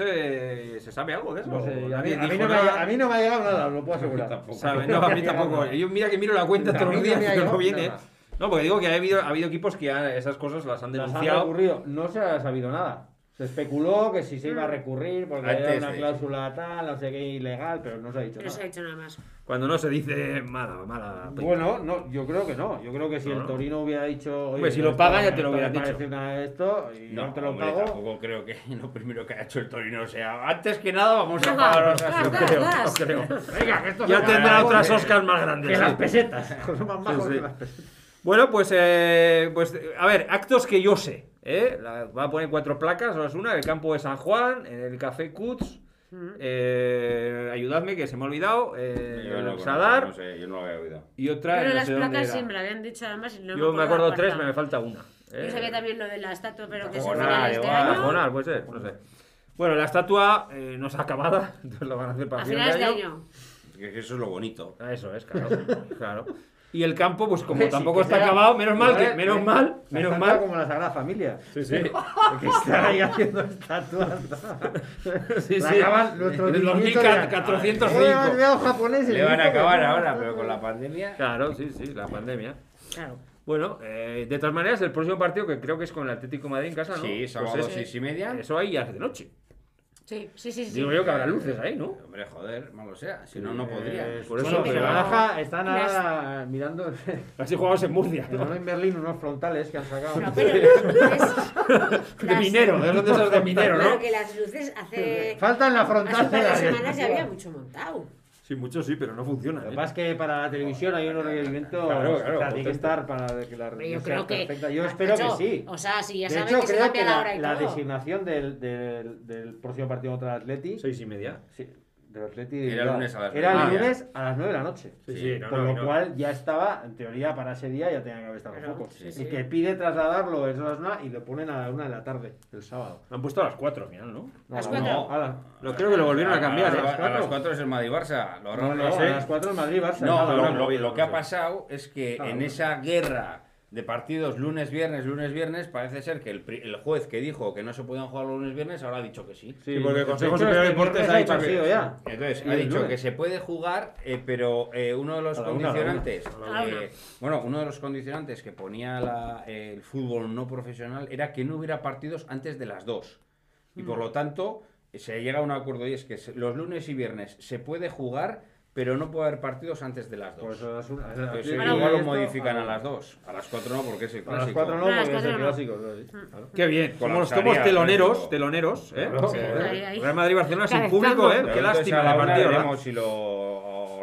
¿Se sabe algo de eso? No sé, a mí, no me, ha- nada. a mí no me ha llegado nada, lo puedo asegurar. ¿Sabe? No, a mí tampoco. Yo mira que miro la cuenta todos los no días, pero no viene. No, porque digo que ha habido, ha habido equipos que esas cosas las han Las han denunciado. No se ha sabido nada. Se especuló que si se iba a recurrir porque Antes era una de- cláusula tal, no sé qué, ilegal, pero no se ha dicho No se ha nada. dicho nada más. Cuando no se dice mala, mala. Bueno, no, yo creo que no. Yo creo que si No, el no. Torino hubiera dicho. Hombre, si esto- lo pagan, ya te lo me hubieran dicho. parece de esto y no, te lo hombre, pago. tampoco creo que [laughs] lo primero que ha hecho el Torino sea. Antes que nada, vamos a Venga, pagar a gas, creo, gas. creo. Venga, que esto Ya se tendrá paga otras Oscars más Que grandes. las sí. pesetas. Son [laughs] más majos Sí, que sí. las pesetas. Bueno, pues, eh, pues, a ver, actos que yo sé. ¿Eh? La- va a poner cuatro placas, o es una, en el campo de San Juan, en el Café Cuts. eh, ayudadme, que se me ha olvidado. eh, Yo no, Sadar. no sé, yo no lo había oído. Y otra, Pero no las sé placas me lo habían dicho además. y no Yo me acuerdo tres, cuarta. me falta una. ¿eh? Yo sabía también lo de la estatua, pero que se este año. Puede ser, no sé. Bueno, la estatua eh, no está acabada, [laughs] entonces lo van a hacer para A final finales de año. año. Que eso es lo bonito. Ah, Eso es, claro. [laughs] claro. Y el campo, pues como Sí, tampoco está sea- acabado, menos mal, que, Vale, menos eh, mal, menos mal. como la Sagrada Familia. Sí, sí. [laughs] Que están ahí haciendo estatuas. [laughs] Sí, sí. acaban nuestros En el bisnietos dirán, 2405. "Oye, has enviado japonés el Le van a acabar no". ahora, pero con la pandemia. Claro, sí, sí, la pandemia. Claro. Bueno, eh, de todas maneras, el próximo partido, que creo que es con el Atlético de Madrid en casa, ¿no? Sí, Pues sábado es- seis y media. Eso ahí ya es de noche. Sí, sí, sí. sí. Digo yo que habrá luces ahí, ¿no? Hombre, joder, malo sea. Si no, no podría. Eh, Por sí, eso, pero pero- Baraja están Las- ahora mirando Así jugamos en Murcia. en, en Berlín unos frontales que han sacado. No, pero las luces. [laughs] De las- minero, de esos de esos de minero, Claro ¿no? que las luces hace. Faltan la Hace un frontal par de semanas ya había mucho montado. Sí, muchos sí, pero no funciona. Lo ¿eh? que pasa es que para la televisión hay unos requerimientos Claro, claro, o sea, tiene que estar para que la yo creo sea que. perfecta. Yo espero que macho, sí. O sea, si ya de saben hecho, que se creo cambia que la la, hora y la todo. designación del, del, del próximo partido contra el Atleti Seis y media. sí, del Atleti Era lunes a las era el lunes a las 9 de la noche. Sí, sí, no, Por no, lo no. cual ya estaba, en teoría, para ese día ya tenía que haber estado Claro, poco. sí, y sí. que pide trasladarlo es Osasuna y lo ponen a la 1 de la tarde, el sábado. Lo han puesto a las 4 al final, ¿no? No, Las a cuatro. no, a la- Lo creo que lo volvieron a cambiar. A, ¿eh? las- a las 4 es el Madrid-Barça. Lo a las 4 en Madrid, Barça. No, lo, no, lo- no, lo que ha pasado es que en esa guerra de partidos lunes, viernes, lunes, viernes, parece ser que el, el juez que dijo que no se podían jugar los lunes, viernes, ahora ha dicho que sí. Sí, porque el Consejo Superior de este Deportes ha hay dicho que- ya. Entonces, ha dicho lunes. que se puede jugar, eh, pero eh, uno de los la condicionantes, una. A la eh, bueno, uno de los condicionantes que ponía la- el fútbol no profesional era que no hubiera partidos antes de las 2. Y por lo tanto, se llega a un acuerdo y es que los lunes y viernes se puede jugar, pero no puede haber partidos antes de las 2. Pues Osasuna- el Entonces, Atleti igual lo esto modifican a a las 2. A las 4 no, porque es el A las clásico. 4 no, porque es el no. clásico. claro. Qué bien. Como los somos teloneros, claro. teloneros, ¿eh? Claro. Sí. Real Madrid-Barcelona sin público, ¿eh? Qué entonces lástima la veremos si lo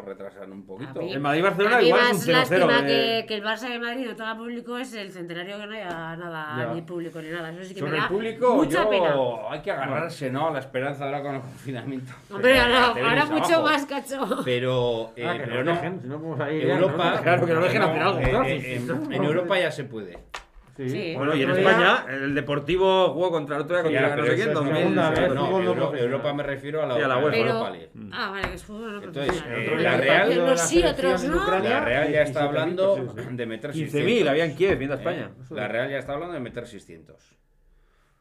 retrasan un poquito. Mí- El Madrid-Barcelona igual es más un 0-0. lástima eh. que, que el Barça de Madrid no tenga público es el centenario que no haya nada, Ya. ni público ni nada. Eso sí que Sobre me el da público, mucha yo pena. hay que agarrarse, ¿no? A la esperanza ahora con el confinamiento. Hombre, Pero ahora, ahora mucho abajo. más, cacho. Pero, eh, Ah, que pero no. dejen, si no Europa, ¿no? Claro, que nos dejen hacer algo, eh, ¿no? eh, en, en Europa ya se puede. Sí. Sí. Bueno, y en España, el Deportivo jugó contra el otro día contra Ya, no sé quién, es 2000, segunda no. Europa me refiero a la, Sí, a la UEFA. Europa Pero, ah, vale, que es fútbol Entonces, eh, la Real- sí, otros no. La Real ya está 17.000, hablando de meter 15.000 había en Kiev, viendo a Eh, España. La Real ya está hablando de meter 600.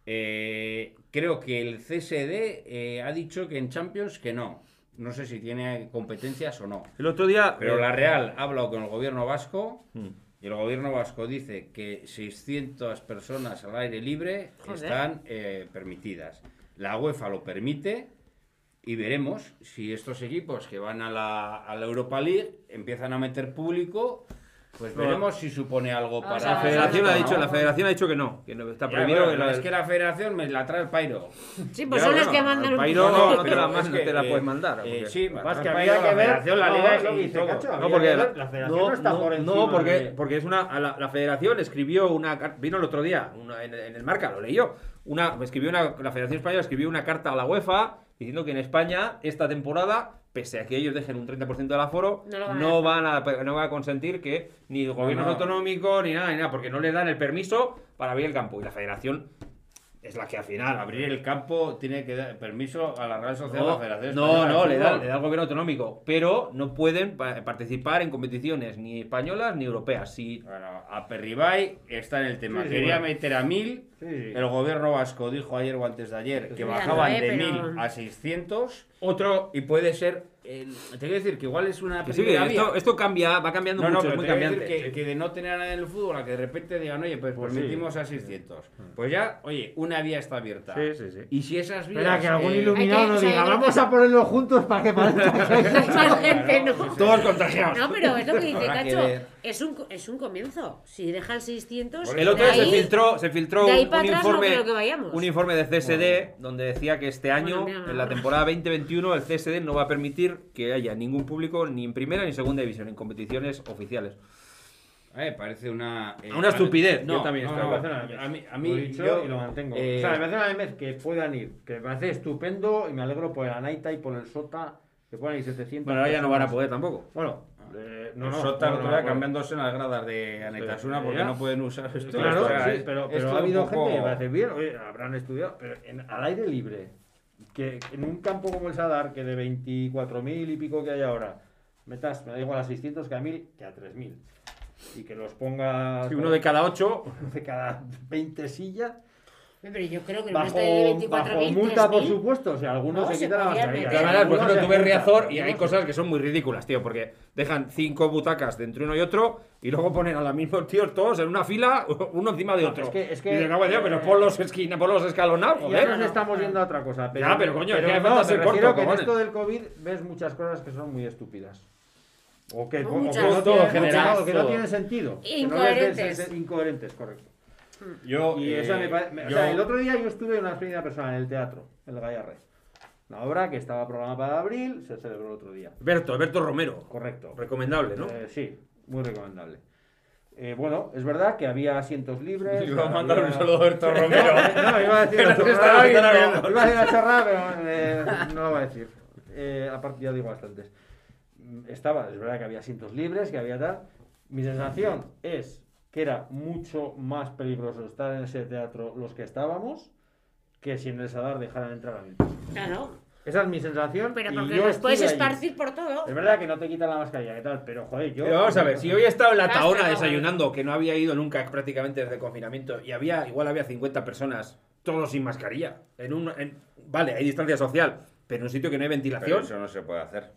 Eh, creo que el CSD eh, ha dicho que en Champions que no. No sé si tiene competencias o no. El otro día. Pero eh, la Real ha hablado con el gobierno vasco mm. Y el gobierno vasco dice que 600 personas al aire libre Joder. están eh, permitidas. La UEFA lo permite y veremos si estos equipos que van a la, a la Europa League empiezan a meter público. Pues No. veremos si supone algo para La federación, ha ¿no? dicho, la federación ha dicho que no, que no está Ya, prohibido. bueno, que la- es que la federación me la trae el Pairo. Sí, pues Ya, son los bueno, que mandan el Pairo poco. no, te la, es mandan, que, te la eh, puedes mandar. eh, porque- sí, Más que había que la ver. federación, la no, liga es lo y dice todo. Cacho, No, porque que la, la federación no, está por encima. no, porque, de- porque es una la, la federación escribió una vino el otro día una- en, en el marca lo leyó una escribió una la Federación Española escribió una carta a la UEFA diciendo que en España esta temporada pese a que ellos dejen un 30% del aforo No lo van a no van a no van a consentir que ni gobiernos no. autonómicos ni nada ni nada porque no les dan el permiso para abrir el campo y la Federación es la que al final Abrir el campo tiene que dar permiso a la Real Sociedad de no, la Federación no, no, de le da, le da el gobierno autonómico, pero no pueden pa- participar en competiciones ni españolas ni europeas. Si Bueno, a Perribay está en el tema. Sí, sí, Quería bueno. meter a 1000. Sí, sí. El gobierno vasco dijo ayer o antes de ayer que bajaban de ve, 1000 pero- a 600 otro y puede ser. Eh, te quiero decir que igual es una que sí, que esto, esto cambia, va cambiando No, no, mucho, pero es muy cambiante. decir que, que de no tener a nadie en el fútbol a que de repente digan, oye, pues, Pues sí. permitimos a 600. Pues ya, oye, una vía está abierta. Sí, sí, sí. Y si esas vías. Espera, que algún eh, iluminado nos diga, vamos a ponerlos juntos para que [laughs] parezca [laughs] no. Todos contagiados. No, pero es lo que dice Cacho. Es un, es un comienzo. Si dejan 600. El otro de día se ahí- filtró, se filtró de ahí un, para un atrás no informe, creo que vayamos. un informe de CSD donde decía que este año, Bueno, mira, en la temporada 2021, el CSD no va a permitir que haya ningún público ni en primera ni en segunda división en competiciones oficiales. Eh, parece una. eh, Una a estupidez, No, yo también no, acuerdo. a mí, a Lo mí he dicho yo, y lo mantengo. eh, o sea, me parece una vez que puedan ir, que me parece estupendo y me alegro por el Anaita y por el Sota, que puedan ir 700. Bueno, ahora ya no van a poder tampoco. Bueno, eh, no, no, Sota no, no, cambiándose en las gradas de Anaitasuna Sí, porque no pueden usar esto. Claro, O sea, sí, es- pero, pero todo ha habido poco- gente que parece bien, oye, habrán estudiado, pero en, al aire libre, que en un campo como el Sadar, que de 24.000 y pico que hay ahora, metas, me da igual a 600 que a 1.000 que a 3.000. Y que los pongas Si uno de cada ocho, [laughs] de cada 20 sillas, Pero yo creo que el bajo, resto de 24 bajo multa, por supuesto, o sea, algunos No, se se quitan la mascarilla. verdad, por ejemplo, se tú ves juntan, Riazor y hay cosas que son muy ridículas, tío, porque dejan cinco butacas de entre uno y otro y luego ponen a los mismos [laughs] tíos todos en una fila, [laughs] uno encima de No, otro. es que- es que- Y dices, "Cago en Dios, pero eh, ponlos, esquina, ponlos escalonados, Ya joder. nos estamos yendo a otra cosa. Pero, Ya, pero coño, es que no, me ser corto, refiero que en esto del COVID ves muchas cosas que son muy estúpidas. O que, No, o muchas, no, todo, tienen- general, no, que no todo. tienen sentido. que no Incoherentes. ves- incoherentes, correcto. Yo, Y eh, eso me me- o yo- sea, el otro día yo estuve en una experiencia personal en el teatro, en el Gallarre. Una obra que estaba programada para abril, se celebró el otro día. Alberto, Alberto Romero. Correcto. Recomendable, ¿no? Eh, sí, muy recomendable. Eh, bueno, es verdad que había asientos libres. [laughs] Iba a mandar había- un [laughs] saludo a Berto Romero. No, iba a decir [laughs] una chorrada, viendo. Iba a decir una chorrada, pero eh, no lo voy a decir. Eh, aparte, ya digo bastantes. Estaba, es verdad que había asientos libres, que había tal. Mi sensación es que era mucho más peligroso estar en ese teatro los que estábamos que si en el Sadar dejaran entrar a personas. Claro, Esa es mi sensación. pero y porque yo los puedes esparcir por todo. Es verdad que no te quitan la mascarilla, ¿qué tal? Pero joder, yo. Pero vamos a ver, si hoy he estado en la Taona desayunando, que no había ido nunca prácticamente desde el confinamiento, y había, igual había 50 personas, todos sin mascarilla. En un, en- vale, hay distancia social, pero en un sitio que no hay Pero ventilación. eso no se puede hacer.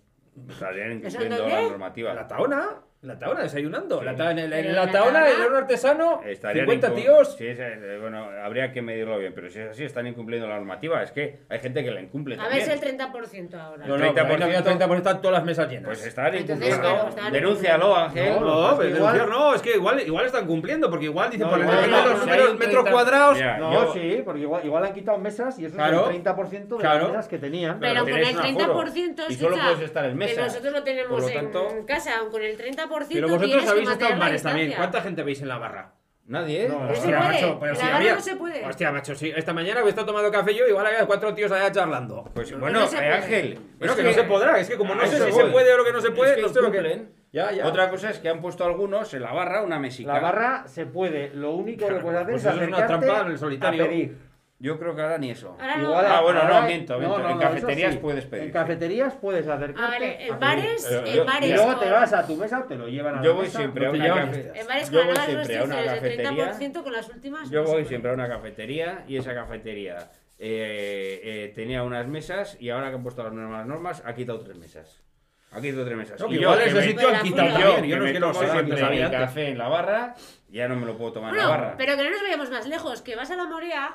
Estarían ¿Eso incumpliendo la normativa. la Taona, la Taona desayunando. Sí. La ta- en, el- en la Taona, Taona- el horno artesano, Estarían 50 incum- tíos. Sí, es, eh, bueno, habría que medirlo bien, pero si es así, están incumpliendo la normativa. Es que hay gente que la incumple A también. ver si el 30% ahora. No, no, 30%. pero ahí no había 30%, están todas las mesas llenas. Pues están incumpliendo. claro, Denúncialo, Ángel. No, No, es que pero igual- denunciar no, es que igual, igual están cumpliendo, porque igual dicen No, por el números un metros 30 cuadrados. Mira, No, yo- sí, porque igual, igual han quitado mesas y eso Claro, es el 30% de claro. las mesas que tenían. Pero Pero con el un aforo. 30%, Y solo puedes estar en que mesas. nosotros lo tenemos Por en casa, con el 30% Pero vosotros que habéis estado en bares también. ¿Cuánta gente veis en la barra? Nadie, ¿eh? No, No se Hostia, puede. macho, pero la si barra había- no se puede. Hostia, macho, sí. Esta mañana que he estado tomando café yo, igual había cuatro tíos allá charlando. Pues No, bueno, no se eh. Ángel. Bueno, es que, no se podrá, es que como no a sé si se voy. puede o lo que no se puede, Es que no sé lo que. Ya, ya. Otra cosa es que han puesto algunos en la barra una mesica. La barra se puede, lo único que puedes hacer Pues es es una trampa en el solitario. a pedir. Yo creo que ahora ni eso. Ahora no. Igual Ah, bueno, no, miento, miento. En cafeterías sí. puedes pedir, En cafeterías puedes acercarte. Ah, vale, a en pedir. bares, Eh, en yo- bares. Y luego te vas a tu mesa, te lo llevan a la Yo voy mesa. siempre a una cafetería. En bares Yo con voy siempre a una restricciones de cafetería. 30% con las últimas. Yo voy siempre a una cafetería y esa cafetería eh, eh, tenía unas mesas y ahora que han puesto las nuevas normas ha quitado tres mesas. Ha quitado tres mesas. Y igual que ese sitio han quitado yo, Yo me tomo siempre antes. café en la barra, ya no me lo puedo tomar en la barra. pero que no nos vayamos más lejos, que vas a la Morea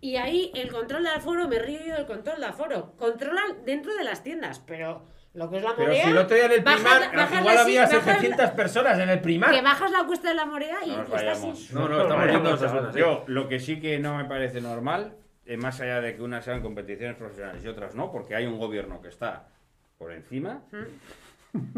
y ahí el control de aforo, me río yo del control de aforo. Controlan dentro de las tiendas, pero lo que es la Pero Morea. si el otro día en el bajas primar, bajas igual la había si- bajas 700 personas en el primar. Que bajas la cuesta de la Morea y No nos estás sin- No, no, estamos yendo a esas zonas. Yo, lo que sí que no me parece normal, eh, más allá de que unas sean competiciones profesionales y otras no, porque hay un gobierno que está por encima,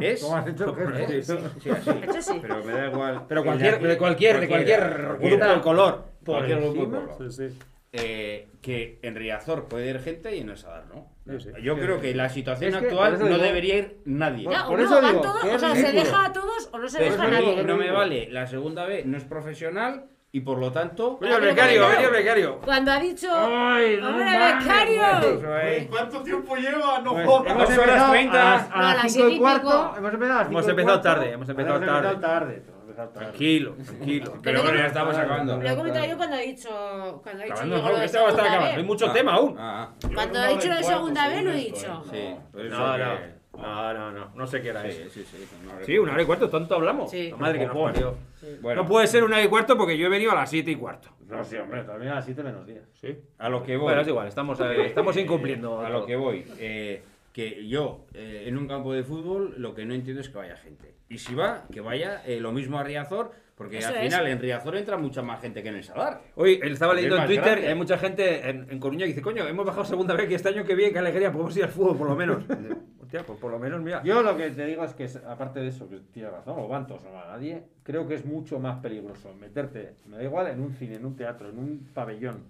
es... ¿Cómo has hecho el gesto? ¿eh? Sí, sí, así. Sí. Pero me da igual. Pero cualquier, de cualquier, de cualquier cualquiera, grupo cualquiera. de color. Cualquier grupo de encima. color. Sí, sí. Eh, que en Riazor puede ir gente y en el Sadar no. Sí, sí. Yo creo que la situación Es que, actual no digo- debería ir nadie. Por- Ya, o por no, eso van digo, todos, o sea, se deja a todos o no se deja a nadie. no me vale. La segunda B no es profesional y por lo tanto. Oye, el becario, oye, el becario. Cuando ha dicho. Ay, no ¡Hombre, mames, becario! Pues, ¿Cuánto tiempo lleva? No Pues jodas. hemos empezado 30. a las, a No, a las las 5 siete y cuarto. Hemos empezado a las Hemos 5 y empezado cuarto. tarde, hemos empezado tarde. Empezado tarde. Tranquilo, tranquilo. [laughs] Pero bueno, ya estamos Claro, acabando. Lo he comentado yo cuando ha dicho. Cuando ha dicho Acabando, no, de este va a estar acabando. Hay mucho Ah, tema aún. ah, Cuando ha dicho lo de segunda B, lo he dicho. sí. No, que- no. No, no, no. No sé qué era Sí, eso. sí, sí. una Sí, una hora y cuarto, tanto hablamos. Sí. La madre que nos parió. Bueno, No puede ser una hora y cuarto porque yo he venido a las siete y cuarto. No, sí, hombre, también a las 7 menos 10. Sí. a lo que voy. Bueno, es igual, estamos, eh, estamos [laughs] incumpliendo. A lo que voy. eh, que yo, eh, en un campo de fútbol, lo que no entiendo es que vaya gente. Y si va, que vaya eh, lo mismo a Riazor, porque Eso al es. final en Riazor entra mucha más gente que en el Sadar. Hoy estaba Es leyendo en Twitter grande. hay mucha gente en, en Coruña que dice, coño, hemos bajado segunda vez que este año que bien, qué alegría, podemos ir al fútbol por lo menos. [laughs] Hostia, pues por lo menos, mira. Yo lo que te digo es que, es- aparte de eso, que tiene razón, o van todos o no va nadie, creo que es mucho más peligroso meterte, me da igual, en un cine, en un teatro, en un pabellón.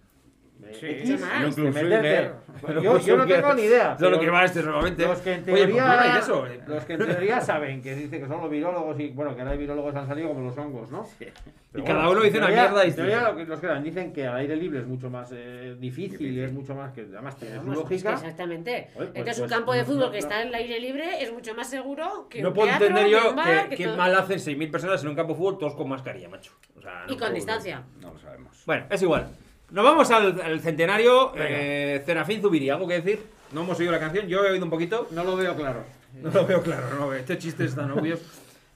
De Sí, X, en un club swinger. Yo, pues yo no tengo ni idea. Eso es lo que va este normalmente. Los que en Oye, ¿por qué no teoría, habláis de eso? los que en teoría saben que dice que son los virólogos y bueno que ahora hay virólogos han salido como los hongos, ¿no? Pero Y cada uno dice una teoría- mierda en teoría distinta. lo que- los que dan dicen que al aire libre es mucho más eh, difícil y es mucho más que además tiene su Vamos, es que lógica. exactamente. Oye, pues- Entonces, un pues, campo de fútbol no- que está en el aire libre es mucho más seguro que No un puedo teatro, entender yo un que, que qué todo- mal hacen 6.000 personas en un campo de fútbol todos con mascarilla, macho. O sea, no Y con puedo- distancia. No lo sabemos. Bueno, es igual. Nos vamos al, al centenario. Eh, Serafín Zubiri, ¿algo que decir? No hemos oído la canción, yo he oído un poquito. No lo veo claro. No lo veo claro, no, este chiste es tan obvio. [laughs]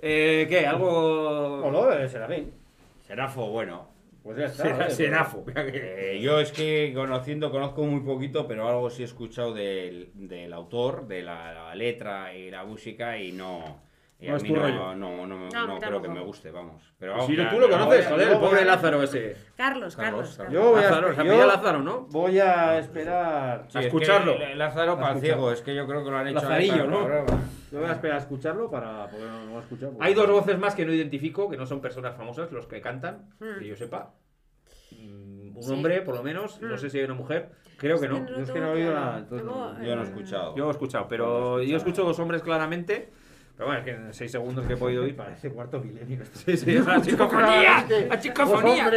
Eh, ¿Qué? ¿Algo...? O lo veo, será bien. Serafo, bueno. Pues ya está. Pues- Serafo. mira que- Eh, yo es que conociendo, conozco muy poquito, pero algo sí he escuchado del, del autor, de la, la letra y la música y no... y No a es mí tu no, rollo. no, no, no, No, no creo que me guste, vamos. Pero vamos, Si ya- tú lo conoces, joder, el pobre Lázaro ese. Carlos, Carlos. Carlos. Yo voy a, Lázaro, se yo Lázaro, ¿no? voy a esperar. Sí, a es que escucharlo. Lázaro para el ciego, es que yo creo que lo han hecho Lazarillo, ¿no? Yo voy a esperar a escucharlo para poder no escuchar. porque- Hay dos voces más que no identifico, que no son personas famosas, los que cantan, Hmm. que yo sepa. Mm, Un Sí. hombre, por lo menos. No Hmm. sé si hay una mujer. Creo que no. Yo es que no he oído nada, no- Yo no he escuchado. Yo he escuchado, pero No yo escucho dos hombres claramente. Pero bueno, es que en seis segundos que he podido oír. Parece cuarto milenio. [laughs] Sí, sí, es la psicofonía. La Los psicofonía.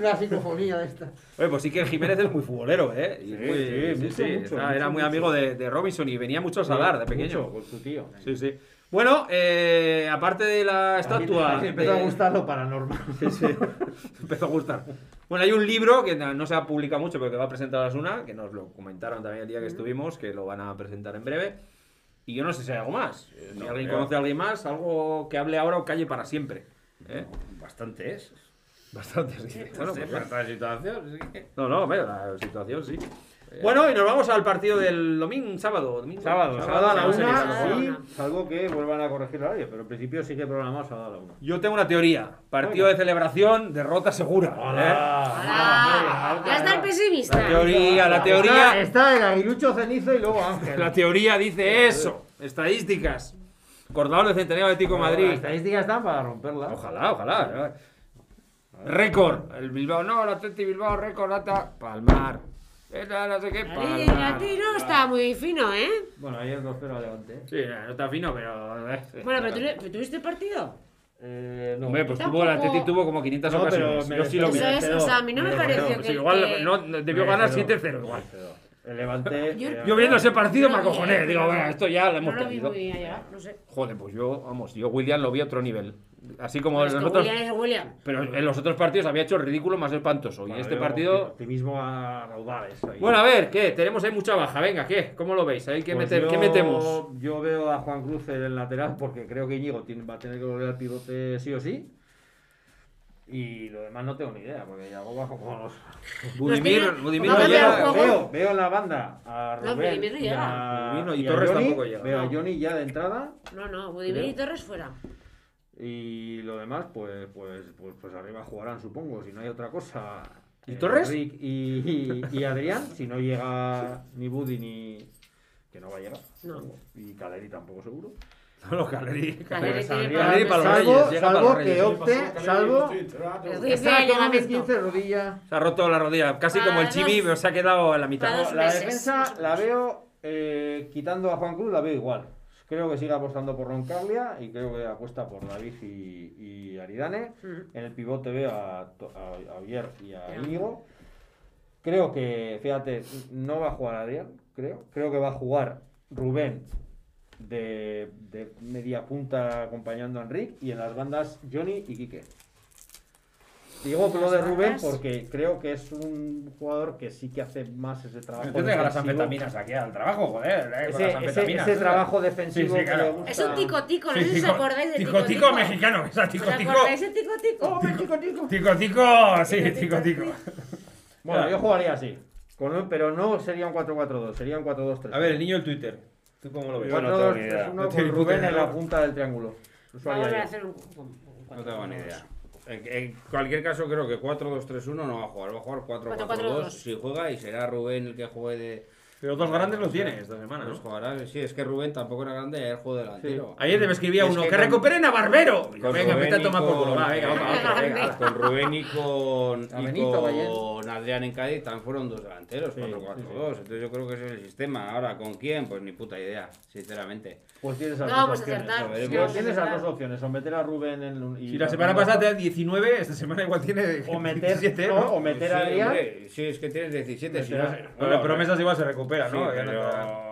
la psicofonía esta. Oye, pues sí que Jiménez es muy futbolero, ¿eh? Y Sí, muy- sí, mucho, mucho, está- mucho, era muy mucho. amigo de, de Robinson y venía mucho a Sadar de pequeño. Mucho, con su tío. Sí, sí. Bueno, eh, aparte de la estatua. Me empezó a gustar lo paranormal. Sí, sí. [laughs] Empezó a gustar. Bueno, hay un libro que no se ha publicado mucho, pero que va a presentar Asuna, que nos lo comentaron también el día que estuvimos, que lo van a presentar en breve. Y yo no sé si hay algo más. Eh, Si No, alguien creo. conoce a alguien más, algo que hable ahora o calle para siempre. ¿Eh? Bastante es. Bastante, sí. Bueno, pues para esta situación. sí No, no, hombre, la situación sí. Bueno, y nos vamos al partido del domingo, sábado. Domingo, Sábado, sábado a la una, salvo que vuelvan a corregir el horario, pero en principio sí que programado sábado a la una. Yo tengo una teoría. Partido de celebración, derrota segura. ¿eh? ¡Hala! Ya está el pesimista. La teoría, la teoría. Está, está el aguilucho cenizo y luego Ángel. La teoría dice eso. Estadísticas. Acordado del centenario de Tico Las Madrid. estadísticas están para romperla. Ojalá, ojalá. Récord. El Bilbao, no, el Atleti Bilbao, récord, data. Palmar. Esa, no sé qué, El palmar. no está muy fino, ¿eh? Bueno, ayer 2-0 a Levante. ¿eh? Sí, no está fino, pero. eh, Bueno, pero tú, pero ¿tuviste partido? Eh, no. Hombre, pues Tampoco- tuvo, el Atleti tuvo como 500 No, pero ocasiones. me- Yo sí lo vi. Eso es, o sea, a mí no me pareció Pues que... igual que- no, debió ganar Merecedor. 7-0 igual. El Levante. [laughs] Yo- eh, Yo viendo ese partido No me acojoné. Digo, bueno, esto ya lo No hemos lo vi perdido. muy allá, no sé. Joder, pues yo, vamos, yo William lo vi a otro nivel. Así como Es en que los otros. William es William. Pero en los otros partidos había hecho el ridículo más espantoso. Y bueno, en este partido. Optimismo a raudales. Bueno, a ver, ¿qué? Tenemos ahí mucha baja. Venga, ¿qué? ¿Cómo lo veis? ¿Ahí qué, Pues mete- yo- qué metemos? Yo veo a Juan Cruz en el lateral porque creo que Íñigo tiene- va a tener que volver al pivote sí o sí. Y lo demás no tengo ni idea, porque ya hago bajo con los. [laughs] Budimir, Budimir no llega. Veo, veo en la banda a No, Rubén Budimir no y, llega. a, Budimir y a Torres Johnny, tampoco llega. Veo a. Johnny ya de entrada No, no, Budimir y. Torres fuera. Y lo demás, pues, pues, pues, pues arriba jugarán, supongo, si no hay otra cosa. ¿Y Eh, Torres? Rick y, y- y Adrián, si no llega ni Budi ni. que no va a llegar. No. Y Caleri tampoco seguro. No, los [laughs] Caleri. Caleri tiene saldría- Caleri para los salvo, Reyes, para salvo los que Reyes. opte, salvo. Está Reyes con ligamento. 15 rodilla. Se ha roto la rodilla, casi como el Chibi, pero se ha quedado en la mitad. La defensa la veo, eh, quitando a Juan Cruz, la veo igual. Creo que sigue apostando por Roncaglia y creo que apuesta por David y, y Aridane. Ujú. En el pivote veo a, a, a Oyer y a. Íñigo. Creo que, fíjate, no va a jugar Adrián, creo. Creo que va a jugar Rubén de, de media punta acompañando a Enrique y en las bandas Johnny y Quique. Digo ¿En lo de Rubén porque creo que es un jugador que sí que hace más ese trabajo. Entonces deja las anfetaminas aquí al trabajo, joder. eh, con Ese, las ese- anfetaminas. ese trabajo defensivo Sí, sí, claro. que le gusta. Es un tico tico, no Sí, sé si os acordáis de tico, tico tico mexicano, que sea tico, ¿Os acordáis de tico tico? ¡Oh, ven, tico, tico! Tico, tico, sí, tico, tico. Bueno, yo jugaría así. Con un- pero no sería un 4-4-2, sería un 4-2-3. A ver, el niño del Twitter. ¿Tú cómo lo ves? Yo no tengo ni idea. 4-2-3-1 No [laughs] con Rubén en la punta del triángulo. Vamos a yo. hacer un... No tengo ni idea. En, en cualquier caso, creo que 4-2-3-1 no va a jugar. Va a jugar 4-4-2 si juega y será Rubén el que juegue de. Pero dos grandes lo tiene esta semana, ¿no? jugará. Sí, es que Rubén tampoco era grande y ayer jugó delantero. Ayer me escribía Es uno, que que, recuperen a Barbero. Venga, Rubén vete a tomar por con- culo. Va, venga, vamos, vamos, Venga, venga. Con Rubén y con, y Benito, con Adrián en Cádiz también fueron dos delanteros, Sí, 4-4-2. Entonces yo creo que ese es el sistema. Ahora, ¿con quién? Pues ni puta idea, sinceramente. Pues tienes las No dos vamos a opciones. sí. Pues tienes las acertar. dos opciones, o meter a Rubén en y Si la semana pasada tenía 19, esta semana igual tiene o meter, 17, no, o meter a Sí, Adrián. sí, es que tienes 17. si no- promesas igual se recupera, Sí, ¿no? No-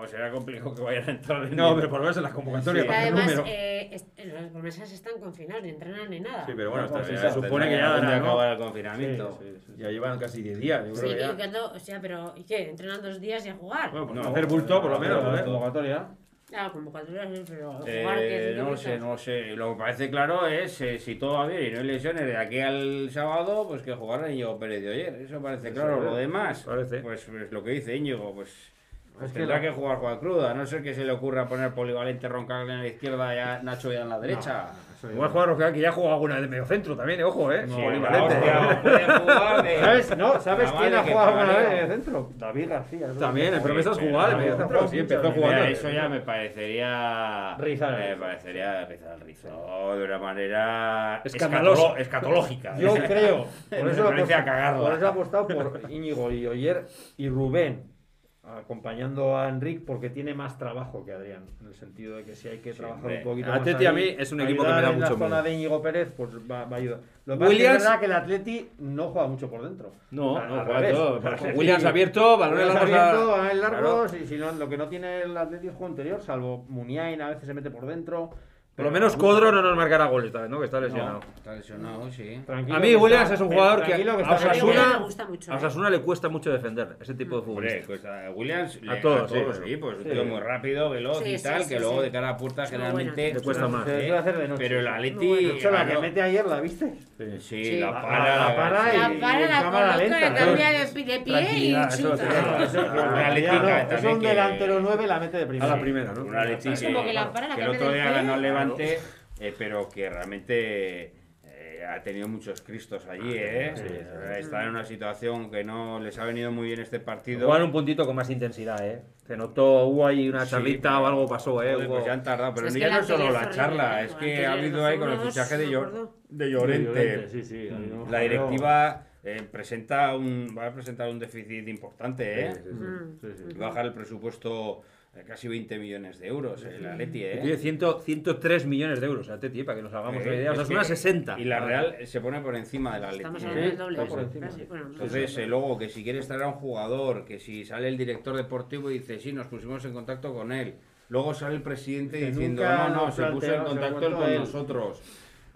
pero será complicado que vayan a entrar en No, pero por lo menos en las convocatorias, Y para además, número. eh, las promesas están confinadas, ni entrenan ni nada. Sí, pero bueno, No, sí, se sí, supone que ya que ¿no? acabar el Sí, confinamiento. sí, sí. Ya llevan casi 10 días, yo Sí, creo que ya. y cuando- o sea, pero ¿y qué? ¿Entrenan dos días y a jugar? Bueno, pues No, hacer bulto, por lo menos, La convocatoria. Ah, convocatoria, sí, pero jugar Eh, 10 no lo sé, no lo sé. Lo que parece claro es eh, si todo va bien y no hay lesiones de aquí al sábado, pues que jugará Íñigo Pérez de ayer. Eso parece claro. Lo demás, Parece. pues, pues lo que dice Íñigo, pues, pues Es que tendrá la- que jugar Juan Cruda. A no ser que se le ocurra poner polivalente Roncaglia en la izquierda y a Nacho ya en la derecha. Igual jugar Roque, que ya ha jugado alguna vez de medio centro también, eh, ojo, eh. Sí, jugar [laughs] de- ¿Sabes? No, ¿sabes quién ha jugado alguna vez en el centro? David García. También, es el promesas pero- jugaba de medio centro, sí, empezó jugando. Eso ya me parecería. Rizar Me parecería rizar el rizo de una manera. Escandalosa. Escatológica. Yo creo, [laughs] por eso he apostado por Íñigo y Oyer y Rubén acompañando a Enric porque tiene más trabajo que Adrián, en el sentido de que si hay que trabajar un poquito Atleti más a mí es un equipo que me da mucho la zona miedo. de Íñigo Pérez, pues va, va a ayudar. Lo que pasa es que Williams- es verdad que el Atleti no juega mucho por dentro. No, no, juega todo. [laughs] Williams abierto, balones largos. a- abierto, balones largos, Claro. y si no, lo que no tiene el Atleti es juego interior, salvo Muniain a veces se mete por dentro. Por lo menos Codro no nos marcará goles ¿no? Que está lesionado. Está lesionado, sí. Tranquilo A mí Williams está- es un jugador que que a A Osasuna- me gusta mucho. A ¿eh? Osasuna le cuesta mucho defender ese tipo de Hombre, futbolistas. pues a Williams le- A todos, a todos sí. sí, pues un Sí. tío muy rápido, veloz Sí, y tal, sí, que luego de cara a puerta generalmente. Le cuesta más. Hacer de noche. Pero el Atleti bueno. La que mete ayer, ¿la viste? Sí, Sí. la La- para, la para. La y- para, la cámara lenta, ¿no? cambia de, pie y chuta. no, es un delantero 9 la mete de A primera. la primera, ¿no? Un Atleti Es como que la para, la que el otro día ganó el Levante, eh, pero que realmente eh, ha tenido muchos cristos allí, ¿eh? Está en una situación que no les ha venido muy bien este partido. Jugar un puntito con más intensidad, ¿eh? Se notó, hubo ahí una Sí, charlita pero- o algo pasó, ¿eh? Joder, pues ya han tardado, pero Es ya no solo la charla, es que ha habido ahí con el fichaje de, Llor- de Llorente. Sí, sí. La directiva eh, presenta un, va a presentar un déficit importante, ¿eh? Mm. Sí, sí. Va a bajar el presupuesto casi 20 millones de euros, el Atleti, Tiene ¿eh? 100 103 millones de euros, a Teti, para que nos hagamos una Eh, idea. O sea, es una que- 60. Y la Real se pone por encima del Atleti. Estamos ¿eh? hablando del doble. por encima. bueno, no. Entonces, eh, luego que si quieres traer a un jugador, que si sale el director deportivo y dice, sí, nos pusimos en contacto con él. Luego sale el presidente Que diciendo, no, no, se puso en contacto con él. nosotros.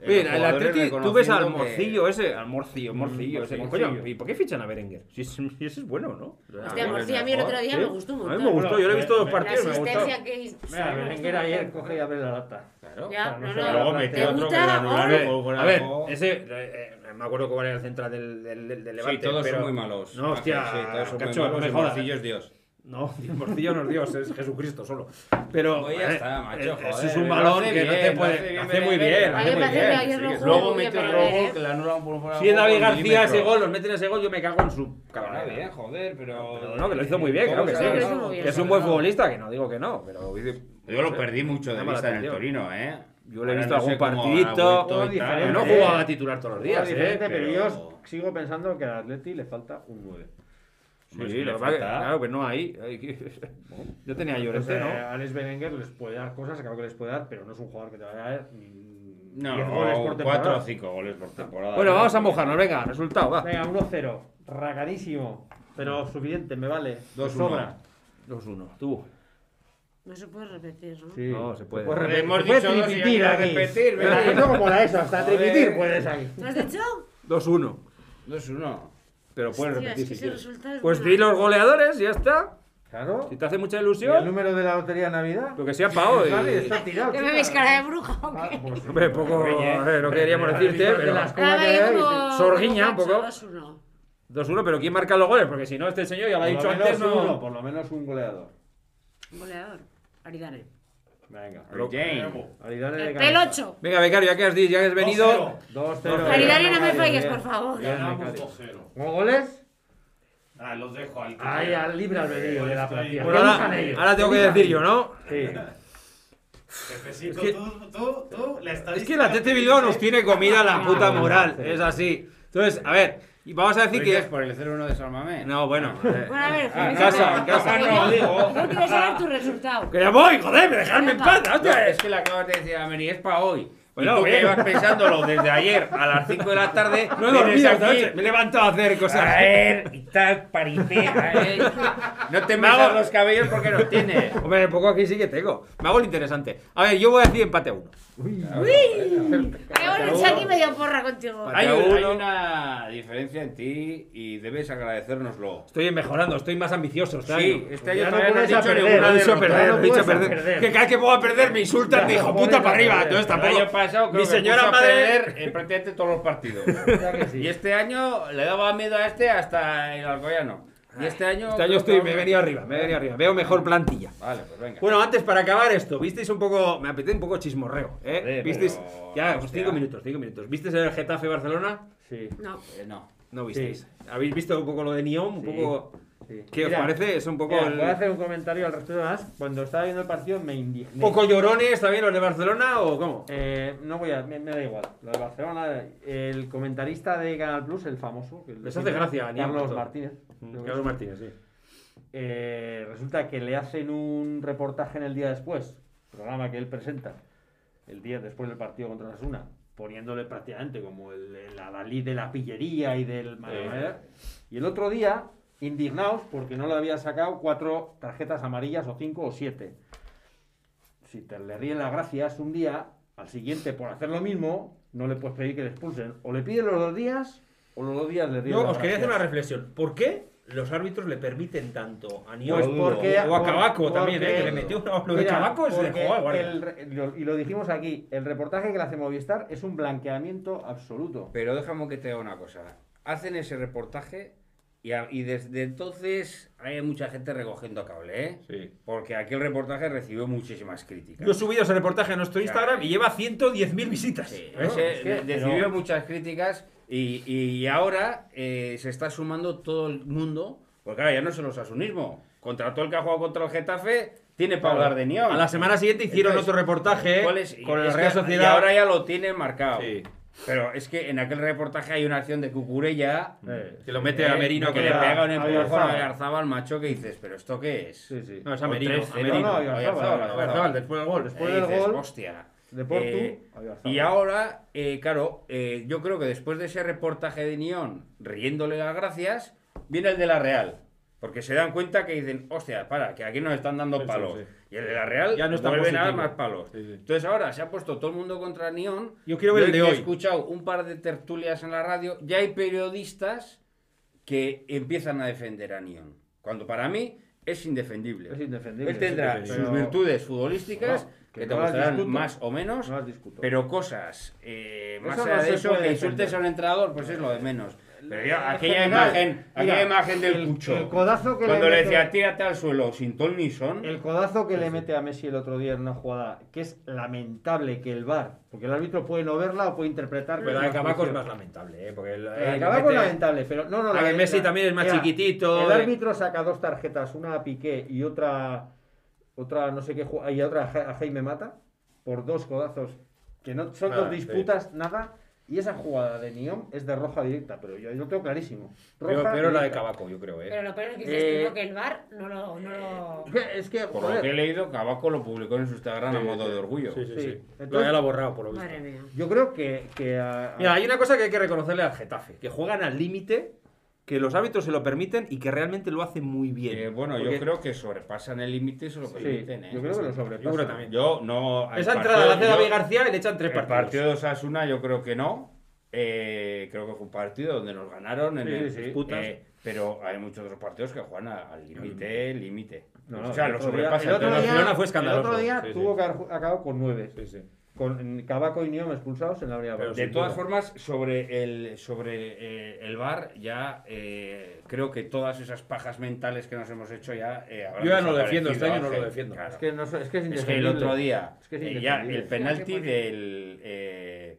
Mira, el Atleti, tú ves al reconociendo que- morcillo ese, al morcillo, morcillo ese. morcillo. Coño, ¿y por qué fichan a Berenguer? Si, es- si ese es bueno, ¿no? Hostia, Ah, Morcilla, a mí el otro día ¿sí? me gustó un A mí montón. me gustó, yo lo he visto dos partidos, me asistencia que hizo. Mira, sí, me Berenguer gustó ayer montón. coge y abre la lata. Claro. Ya, no, no no. Luego metió ¿Te otro que A ver, ese, eh, eh, me acuerdo que era el central del, del, del, del Sí, Levante. todos pero- son muy malos. No, hostia, Sí, todos son muy cacho, no malos me y jodas. Morcillo es Dios. No, [laughs] Morcillo no es Dios, es Jesucristo solo. Pero Pues ya está, macho, eh, joder, eso es un balón que no bien, te lo puede. hace muy bien, hace muy Luego mete otro gol que le anulan por fuera Si es David García ese gol, nos meten ese gol, yo me cago en su cabrón. bien, joder, pero... Pero no, que lo hizo muy bien, claro que sí. Que es- un buen futbolista, que no digo que no, pero Yo lo perdí mucho de la vista en el. Torino, ¿eh? Yo le he visto no algún partidito, no jugaba titular todos los días, ¿eh? pero Pero- yo sigo pensando que al Atleti le falta un 9. Pues Sí, que lo que claro, pues no hay. hay que- [laughs] Yo tenía Llorente, Entonces, ¿no? Alex Berenguer les puede dar cosas, claro que les puede dar, pero no es un jugador que te vaya a dar No, 10 goles por temporada. 4 o 5 goles por temporada. Bueno, vamos a mojarnos, venga, resultado, va. Venga, 1-0. Ragadísimo. Pero suficiente, me vale. Me 2-1. sobra. 2-1, tú. No se puede repetir, ¿no? Sí. No, se puede. repetir. Hemos dicho repetir, Venga, venga. eso como la eso, hasta tripitir puedes aquí. ¿Lo has dicho? 2-1. 2-1. Pero puedes Hostia, repetir es que si ese quieres. resultado es Pues bueno. di los goleadores y ya está. Claro. Si te hace mucha ¿Y el ilusión, número de la lotería de Navidad? lo que sea para hoy. Vale, está tirado. ¿Que me chica. veis cara de bruja o Ah, qué? pues, Hombre, poco. Eh, no queríamos decirte, de pero. las- Ah, ¿Cómo vaya, que como- Sorguiña un como poco. Pacho, 2-1. 2-1, pero ¿quién marca los goles? Porque si no, este señor ya lo ha por dicho lo menos antes, uno, no. por lo menos un goleador. Goleador. Aridane. Venga. Pero Jane. Aridane de El cabeza. pelocho. Venga, becario, ya que has dicho, ya que has venido. 2-0. Aridane, no me falles, por favor. Ganamos Becario. 2-0. ¿Con goles? Ah, los dejo al que Ahí, quiera. al libre albedrío de la plantilla. Bueno, ¿Qué ahora, ellos? ahora tengo que Elijan decir yo. ¿no? Sí. Jefecito, Es que- tú, tú, tú, la Es estadística que la Tete Bilbao nos tiene comida la puta moral, es así. Entonces, a ver, y vamos a decir que. Es por el 0-1 de No, bueno. Ah, eh, bueno, a ver, ah, en casa, en casa ah, no, digo. No quiero saber tu resultado. ¡Que ya voy, joder! ¡Me dejadme en paz! Es que le acabas de decir a Meri, es para hoy. Bueno, tú que ibas pensándolo desde ayer a las 5 de la tarde. [laughs] No he dormido. Me he levantado a hacer cosas. A ver, y tal, paritea. [laughs] ¿eh? No te me hago los cabellos porque los tienes. Hombre, poco aquí sí que tengo. Me hago lo interesante. A ver, yo voy a decir empate 1. Uy, uy. Hay medio porra contigo. Hay, hay, una diferencia en ti y debes agradecérnoslo. Estoy mejorando, estoy más ambicioso. Este sí, año. este año no puedes dicho perder, no dicho perder, no dicho perder. perder. Que cada vez que puedo perder me insultan de hijo puta para arriba. Entonces tampoco. El año pasado creo mi señora que madre perder en prácticamente todos los partidos. [laughs] y este año le daba miedo a este hasta el alcoyano. Y este año. Este año estoy, me he venido arriba, me he venido arriba. Veo mejor plantilla. Vale, pues venga. Bueno, antes para acabar esto, visteis un poco, me apetece un poco chismorreo, ¿eh? ¿Visteis? pero- Ya, pues cinco minutos, cinco minutos. ¿Visteis el Getafe Barcelona? Sí. No. Eh, no. No visteis. ¿Habéis visto un poco lo de Neon? Un Sí. poco. sí. ¿Qué os parece? Es un poco. mira, el- Voy a hacer un comentario al respecto más. Cuando estaba viendo el partido me indigné. ¿Un poco llorones también los de Barcelona o cómo? Eh, no voy a, me, me da igual. Lo de Barcelona, el comentarista de Canal Plus, el famoso, el de Les hace gracia, Carlos. Martínez. Es. Martínez, sí. Eh, resulta que le hacen un reportaje en el día después, programa que él presenta, el día después del partido contra Osasuna, poniéndole prácticamente como el, el de la pillería y del... Y el otro día, indignados porque no le había sacado cuatro tarjetas amarillas o cinco o siete. Si te le ríen las gracias un día, al siguiente por hacer lo mismo, no le puedes pedir que le expulsen. O le piden los dos días, los dos días le las os quería hacer una reflexión. ¿Por qué los árbitros le permiten tanto a Nion Pues porque, o a Cabaco por- también, eh, porque- que le metió una lo de Cabaco es de porque jugar, guarda. el re- lo- y lo dijimos aquí, el reportaje que le hace Movistar es un blanqueamiento absoluto. Pero déjame que te diga una cosa. Hacen ese reportaje Y, a- y desde entonces hay mucha gente recogiendo cable, ¿eh? Sí. Porque aquel reportaje recibió muchísimas críticas. Yo he subido ese reportaje a nuestro Ya. Instagram y lleva 110.000 visitas. Sí, Claro, ese es que- de- pero- recibió muchas críticas y, y ahora eh, se está sumando todo el mundo, porque ahora ya no es el osasunismo. Contra todo el que ha jugado contra el Getafe, tiene para hablar de Neon. A la semana siguiente hicieron Entonces, otro reportaje ¿cuál es? con la que- Real Y Sociedad. ahora ya lo tienen marcado. Sí. Pero es que en aquel reportaje hay una acción de Cucurella Eh, Que lo mete a eh, Merino que con le pega un a empujón a. Garzabal, macho, que dices, ¿pero esto qué es? Sí, sí. No, es a Merino. a. No, no. Oyarzabal, después del gol. Después Y del dices, gol, hostia. De Portu, Eh, y ahora, eh, claro, eh, yo creo que después de ese reportaje de Nión riéndole las gracias, viene el de la Real. Porque se dan cuenta que dicen, hostia, para, que aquí nos están dando Eso, palos. sí. Y el de la Real Ya no es tan vuelven a dar positivo. más palos. Sí, sí. Entonces ahora se ha puesto todo el mundo contra Nión. Yo quiero ver el de he hoy. escuchado un par de tertulias en la radio. Ya hay periodistas que empiezan a defender a Nión. Cuando para mí es indefendible. Es indefendible. Él tendrá sus pero- virtudes futbolísticas, No, que, que te no gustarán discuto. más o menos, No las discuto. pero cosas eh, más allá no de eso, que insultes a un entrenador, pues es lo de menos. Pero ya, En aquella general, imagen, aquella mira, imagen del el- cucho, el codazo que le cuando le, mete- decía tírate al suelo sin ton ni son, El codazo que le mete a Messi el otro día en una jugada, que es lamentable que el VAR, porque el árbitro puede no verla o puede interpretar. que Pero una Cabaco es más lamentable, ¿eh? Porque el, de el Cabaco es lamentable, pero no, no. La de Messi también es más chiquitito, El de- árbitro saca dos tarjetas, una a Piqué y otra, otra no sé qué, y otra a Ja- a Jaime Mata, por dos codazos, que no son Ah, dos sí. disputas, nada. Y esa jugada de Niom es de roja directa, pero yo, yo lo tengo clarísimo. Pero, Roja pero la de. Cabaco, yo creo, ¿eh? Pero lo peor es que dices Eh, que el bar no lo. No lo... Es que, por lo que he leído, Cabaco lo publicó en su Instagram a Sí, modo de orgullo. Sí, sí, Sí. sí. Lo Entonces- lo borrado, por lo visto. Madre mía. yo creo que, que a- a- Mira, hay una cosa que hay que reconocerle al Getafe, que juegan al límite, que los árbitros se lo permiten y que realmente lo hacen muy bien. Eh, bueno, Porque yo creo que sobrepasan el límite y se lo sí, permiten. ¿eh? yo creo que lo Yo creo sobrepasan. también. Yo no. el Esa partido- entrada la hace David García y le echan tres El partidos. partido de Osasuna yo creo que no. Eh, creo que fue un partido donde nos ganaron en Sí, el- sí. Disputas. eh, pero hay muchos otros partidos que juegan al límite, límite. No, no, o sea, el lo sobrepasan. el otro Pero día- Barcelona fue escandaloso. El otro día Sí, sí. tuvo que haber acabado con nueve. Sí, sí. Con Cabaco y Niom expulsados en la Avenida Pero. De todas formas, sobre el sobre eh, el bar ya eh, creo que todas esas pajas mentales que nos hemos hecho ya eh, habrán Yo ya no lo defiendo, este año no lo defiendo. Claro. Es que, no, es que es Es que el otro día, Es que es eh, ya el penalti Sí, del eh,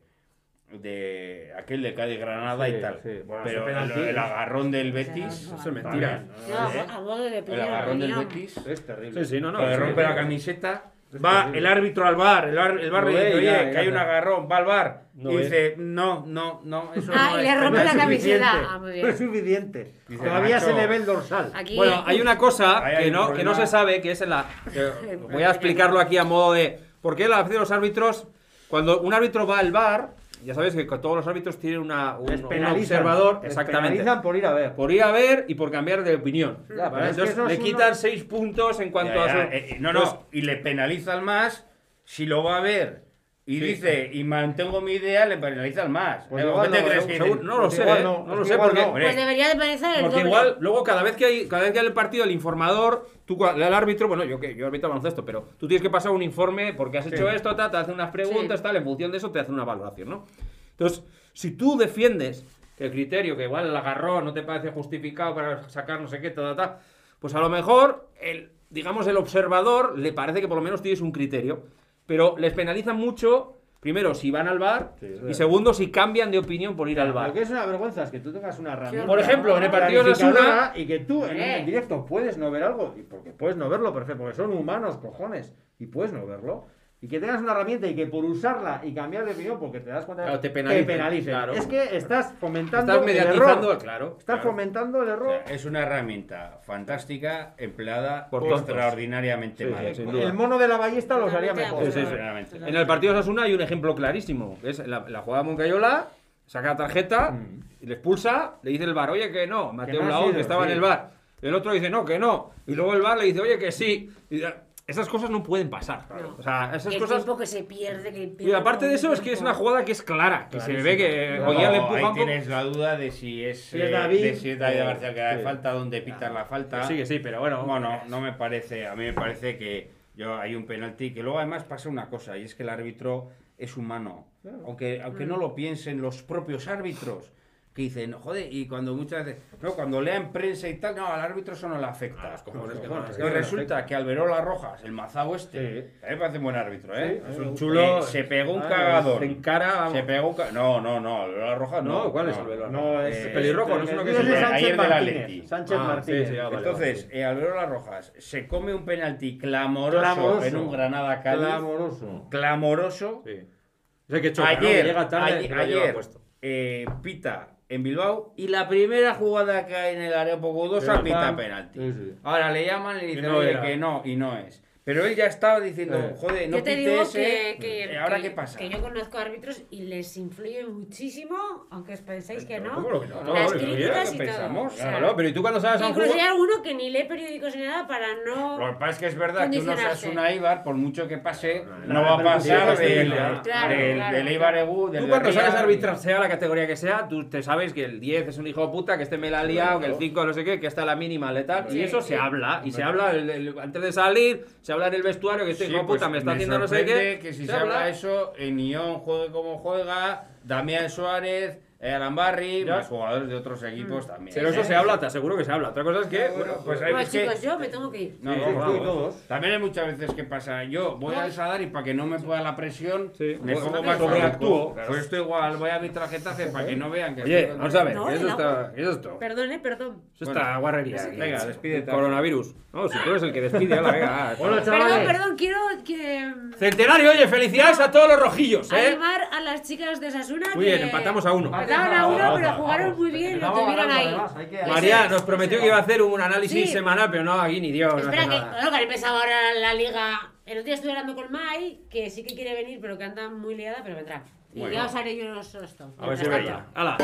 de aquel de Cádiz Granada Sí, y tal. sí. Bueno, Pero el, penalti- el agarrón del Betis, no- Eso es mentira. No, ¿eh? de el agarrón del. Betis, Es terrible. Sí, sí, no, no. que le sí, rompe sí. la camiseta. Va el árbitro al bar, el bar, el bar Lo le dice, ve, oye, ya, que ya hay un agarrón, va al bar. No y dice, no, no, no, eso Ah, no y le rompe penal". la camiseta. Ah, muy No es suficiente. Dice, Todavía se le ve el dorsal. Aquí. Bueno, hay una cosa hay que no, que no se sabe, que es en la... que [laughs] voy a explicarlo aquí a modo de... ¿Por qué la de los árbitros, cuando un árbitro va al bar, ya sabes que todos los árbitros tienen una, un, Les un observador, Les exactamente, penalizan por ir a ver. por ir a ver y por cambiar de opinión. Ya, ¿vale? pero es que Entonces le uno- quitan seis puntos en cuanto Ya, a ya, su... eh, eh, no, no, y le penalizan más si lo va a ver. Y Sí. dice, y mantengo mi idea, le penalizan más. Pues igual ¿Qué te no, crees seguro- que seguro- no lo Pues sé, igual ¿eh? no, no lo que sé porque... no. Pues debería de pensar el Porque doble. igual, luego cada vez que hay, cada vez que hay el partido, el informador, tú el árbitro, bueno, yo que yo arbitro baloncesto, pero tú tienes que pasar un informe porque has hecho Sí. esto, ta, te hace unas preguntas, Sí. tal, en función de eso te hace una valoración, ¿no? Entonces, si tú defiendes que el criterio, que igual el agarrón no te parece justificado para sacar no sé qué, ta, ta, ta, pues a lo mejor el, digamos, el observador le parece que por lo menos tienes un criterio, pero les penalizan mucho. Primero, si van al bar, Sí, y segundo, si cambian de opinión por ir al bar. Lo que es una vergüenza es que tú tengas una herramienta. Por ejemplo, en el partido de Osasuna- Y que tú en, Eh. en directo puedes no ver algo. Y porque puedes no verlo, perfecto. Porque son humanos, cojones. Y puedes no verlo. Y que tengas una herramienta y que por usarla y cambiar de opinión porque te das cuenta Claro, te penalicen, penalicen. claro. Es que estás fomentando Estás el mediatizando, error. claro. Estás claro. fomentando el O error. sea, es una herramienta fantástica empleada Por extraordinariamente Sí, mal. sí, sin duda. El mono de la ballesta los haría mejor. Sí, sí, sí. Sinceramente. En el partido de Osasuna hay un ejemplo clarísimo. Es la, la jugada de Moncayola, saca la tarjeta, y le expulsa, le dice el bar, oye que no, Mateo que estaba sí. en el bar. El otro dice, no, que no. Y luego el bar le dice, oye que sí. Y dice, esas cosas no pueden pasar. No. O sea, esas el cosas... tiempo que se pierde. Que Y aparte de eso es que es una jugada que es clara, que se ve que Luego, Ollán le ahí empuja un poco. tienes la duda de si es, Si es eh, David de si es David o- García que da sí. falta, donde pitan la falta. Sí, que sí, pero bueno. Bueno, no me parece, a mí me parece que yo hay un penalti que luego además pasa una cosa y es que el árbitro es humano, aunque aunque no lo piensen los propios árbitros, que dicen, joder, y cuando muchas veces, no, cuando lean prensa y tal, no, al árbitro eso no le afecta. que no, es y que resulta que Alberola Rojas, el mazao este, Sí. a mí me parece un buen árbitro, ¿eh? Sí, Es un Eh, chulo. se pegó un ah, cagador. Se encara. Se pegó un No, no, no, Alberola Rojas no. No, ¿cuál es no. Alberola? No, es. Eh, pelirrojo, no es uno que es se- de Sánchez ayer del Martínez. Atleti. Sánchez Ah, Martínez. sí, vale, Entonces, eh, Alberola Rojas se come un penalti clamoroso, Clamoroso. en un Granada Cádiz. Clamoroso. Clamoroso. Sí. Es el que choca, ¿no? ayer, Que llega tarde, ayer, ayer, puesto. eh, pita en Bilbao y la primera jugada que hay en el área poco dudosa pita penalti. Sí, sí. Ahora le llaman y le dicen no que no y no es. Pero él ya estaba diciendo, Eh. joder, no yo te digo ese. que, que- eh, ¿Ahora que- qué pasa? que yo conozco árbitros y les influye muchísimo, aunque os pensáis que no. ¿Cómo lo que no? No, las no, críticas ¿qué y todo. pensamos? O sea, Claro, pero ¿y tú cuando sabes a un incluso hay alguno que ni lee periódicos ni nada para no. Lo que pasa es que es verdad que uno seas Condicionarse. una Ibar, por mucho que pase, la no va a pasar del. Claro, del, claro, del Eibar Egu, del Tú cuando sabes arbitrar, sea la categoría que sea, tú te sabes que el 10 es un hijo de puta, que este me la ha liado, que el 5 no sé qué, que está la mínima letal. Sí, y eso sí. se habla. Y se habla antes de salir, se habla en el vestuario, que este Sí, hijo pues puta me está me haciendo no sé qué. que si se se habla eso, en Ion juegue como juega, Damián Suárez, Alan Barry, Ya. más jugadores de otros equipos también. Pero eso ¿eh? se habla, te aseguro que se habla. Otra cosa es que, bueno, pues hay Bueno, que- chicos, yo me tengo que ir. No, Sí, no, sí, vamos. sí, todos. También hay muchas veces que pasa, yo voy al Sadar y para que no me pueda la presión, Sí. me Bueno, pongo más sobreactúo, actúo. claro. Pues esto igual, voy a arbitrar Getafe para que no vean que Oye, estoy- vamos a ver, No, eso no. está. Eso es todo. Perdón, eh, perdón. Eso está guarrería. aquí. Venga, despídete. Coronavirus. No, si tú eres el que despide, ala, venga. ah, Bueno, chavales. Perdón, perdón, quiero que Centenario, oye, felicidades a todos los rojillos, ¿eh? animar a las chicas de Sasuna. Muy bien, empatamos a uno. Empataron a uno, pero jugaron muy bien y lo tuvieron ahí. María nos prometió que iba a hacer un análisis semanal, pero no, aquí ni Dios. Espera que, bueno, que han empezado ahora la liga. El otro día estuve hablando con Mai, que sí que quiere venir, pero que anda muy liada, pero vendrá. Y ya os haré yo los esto. A ver si tanto. Hala.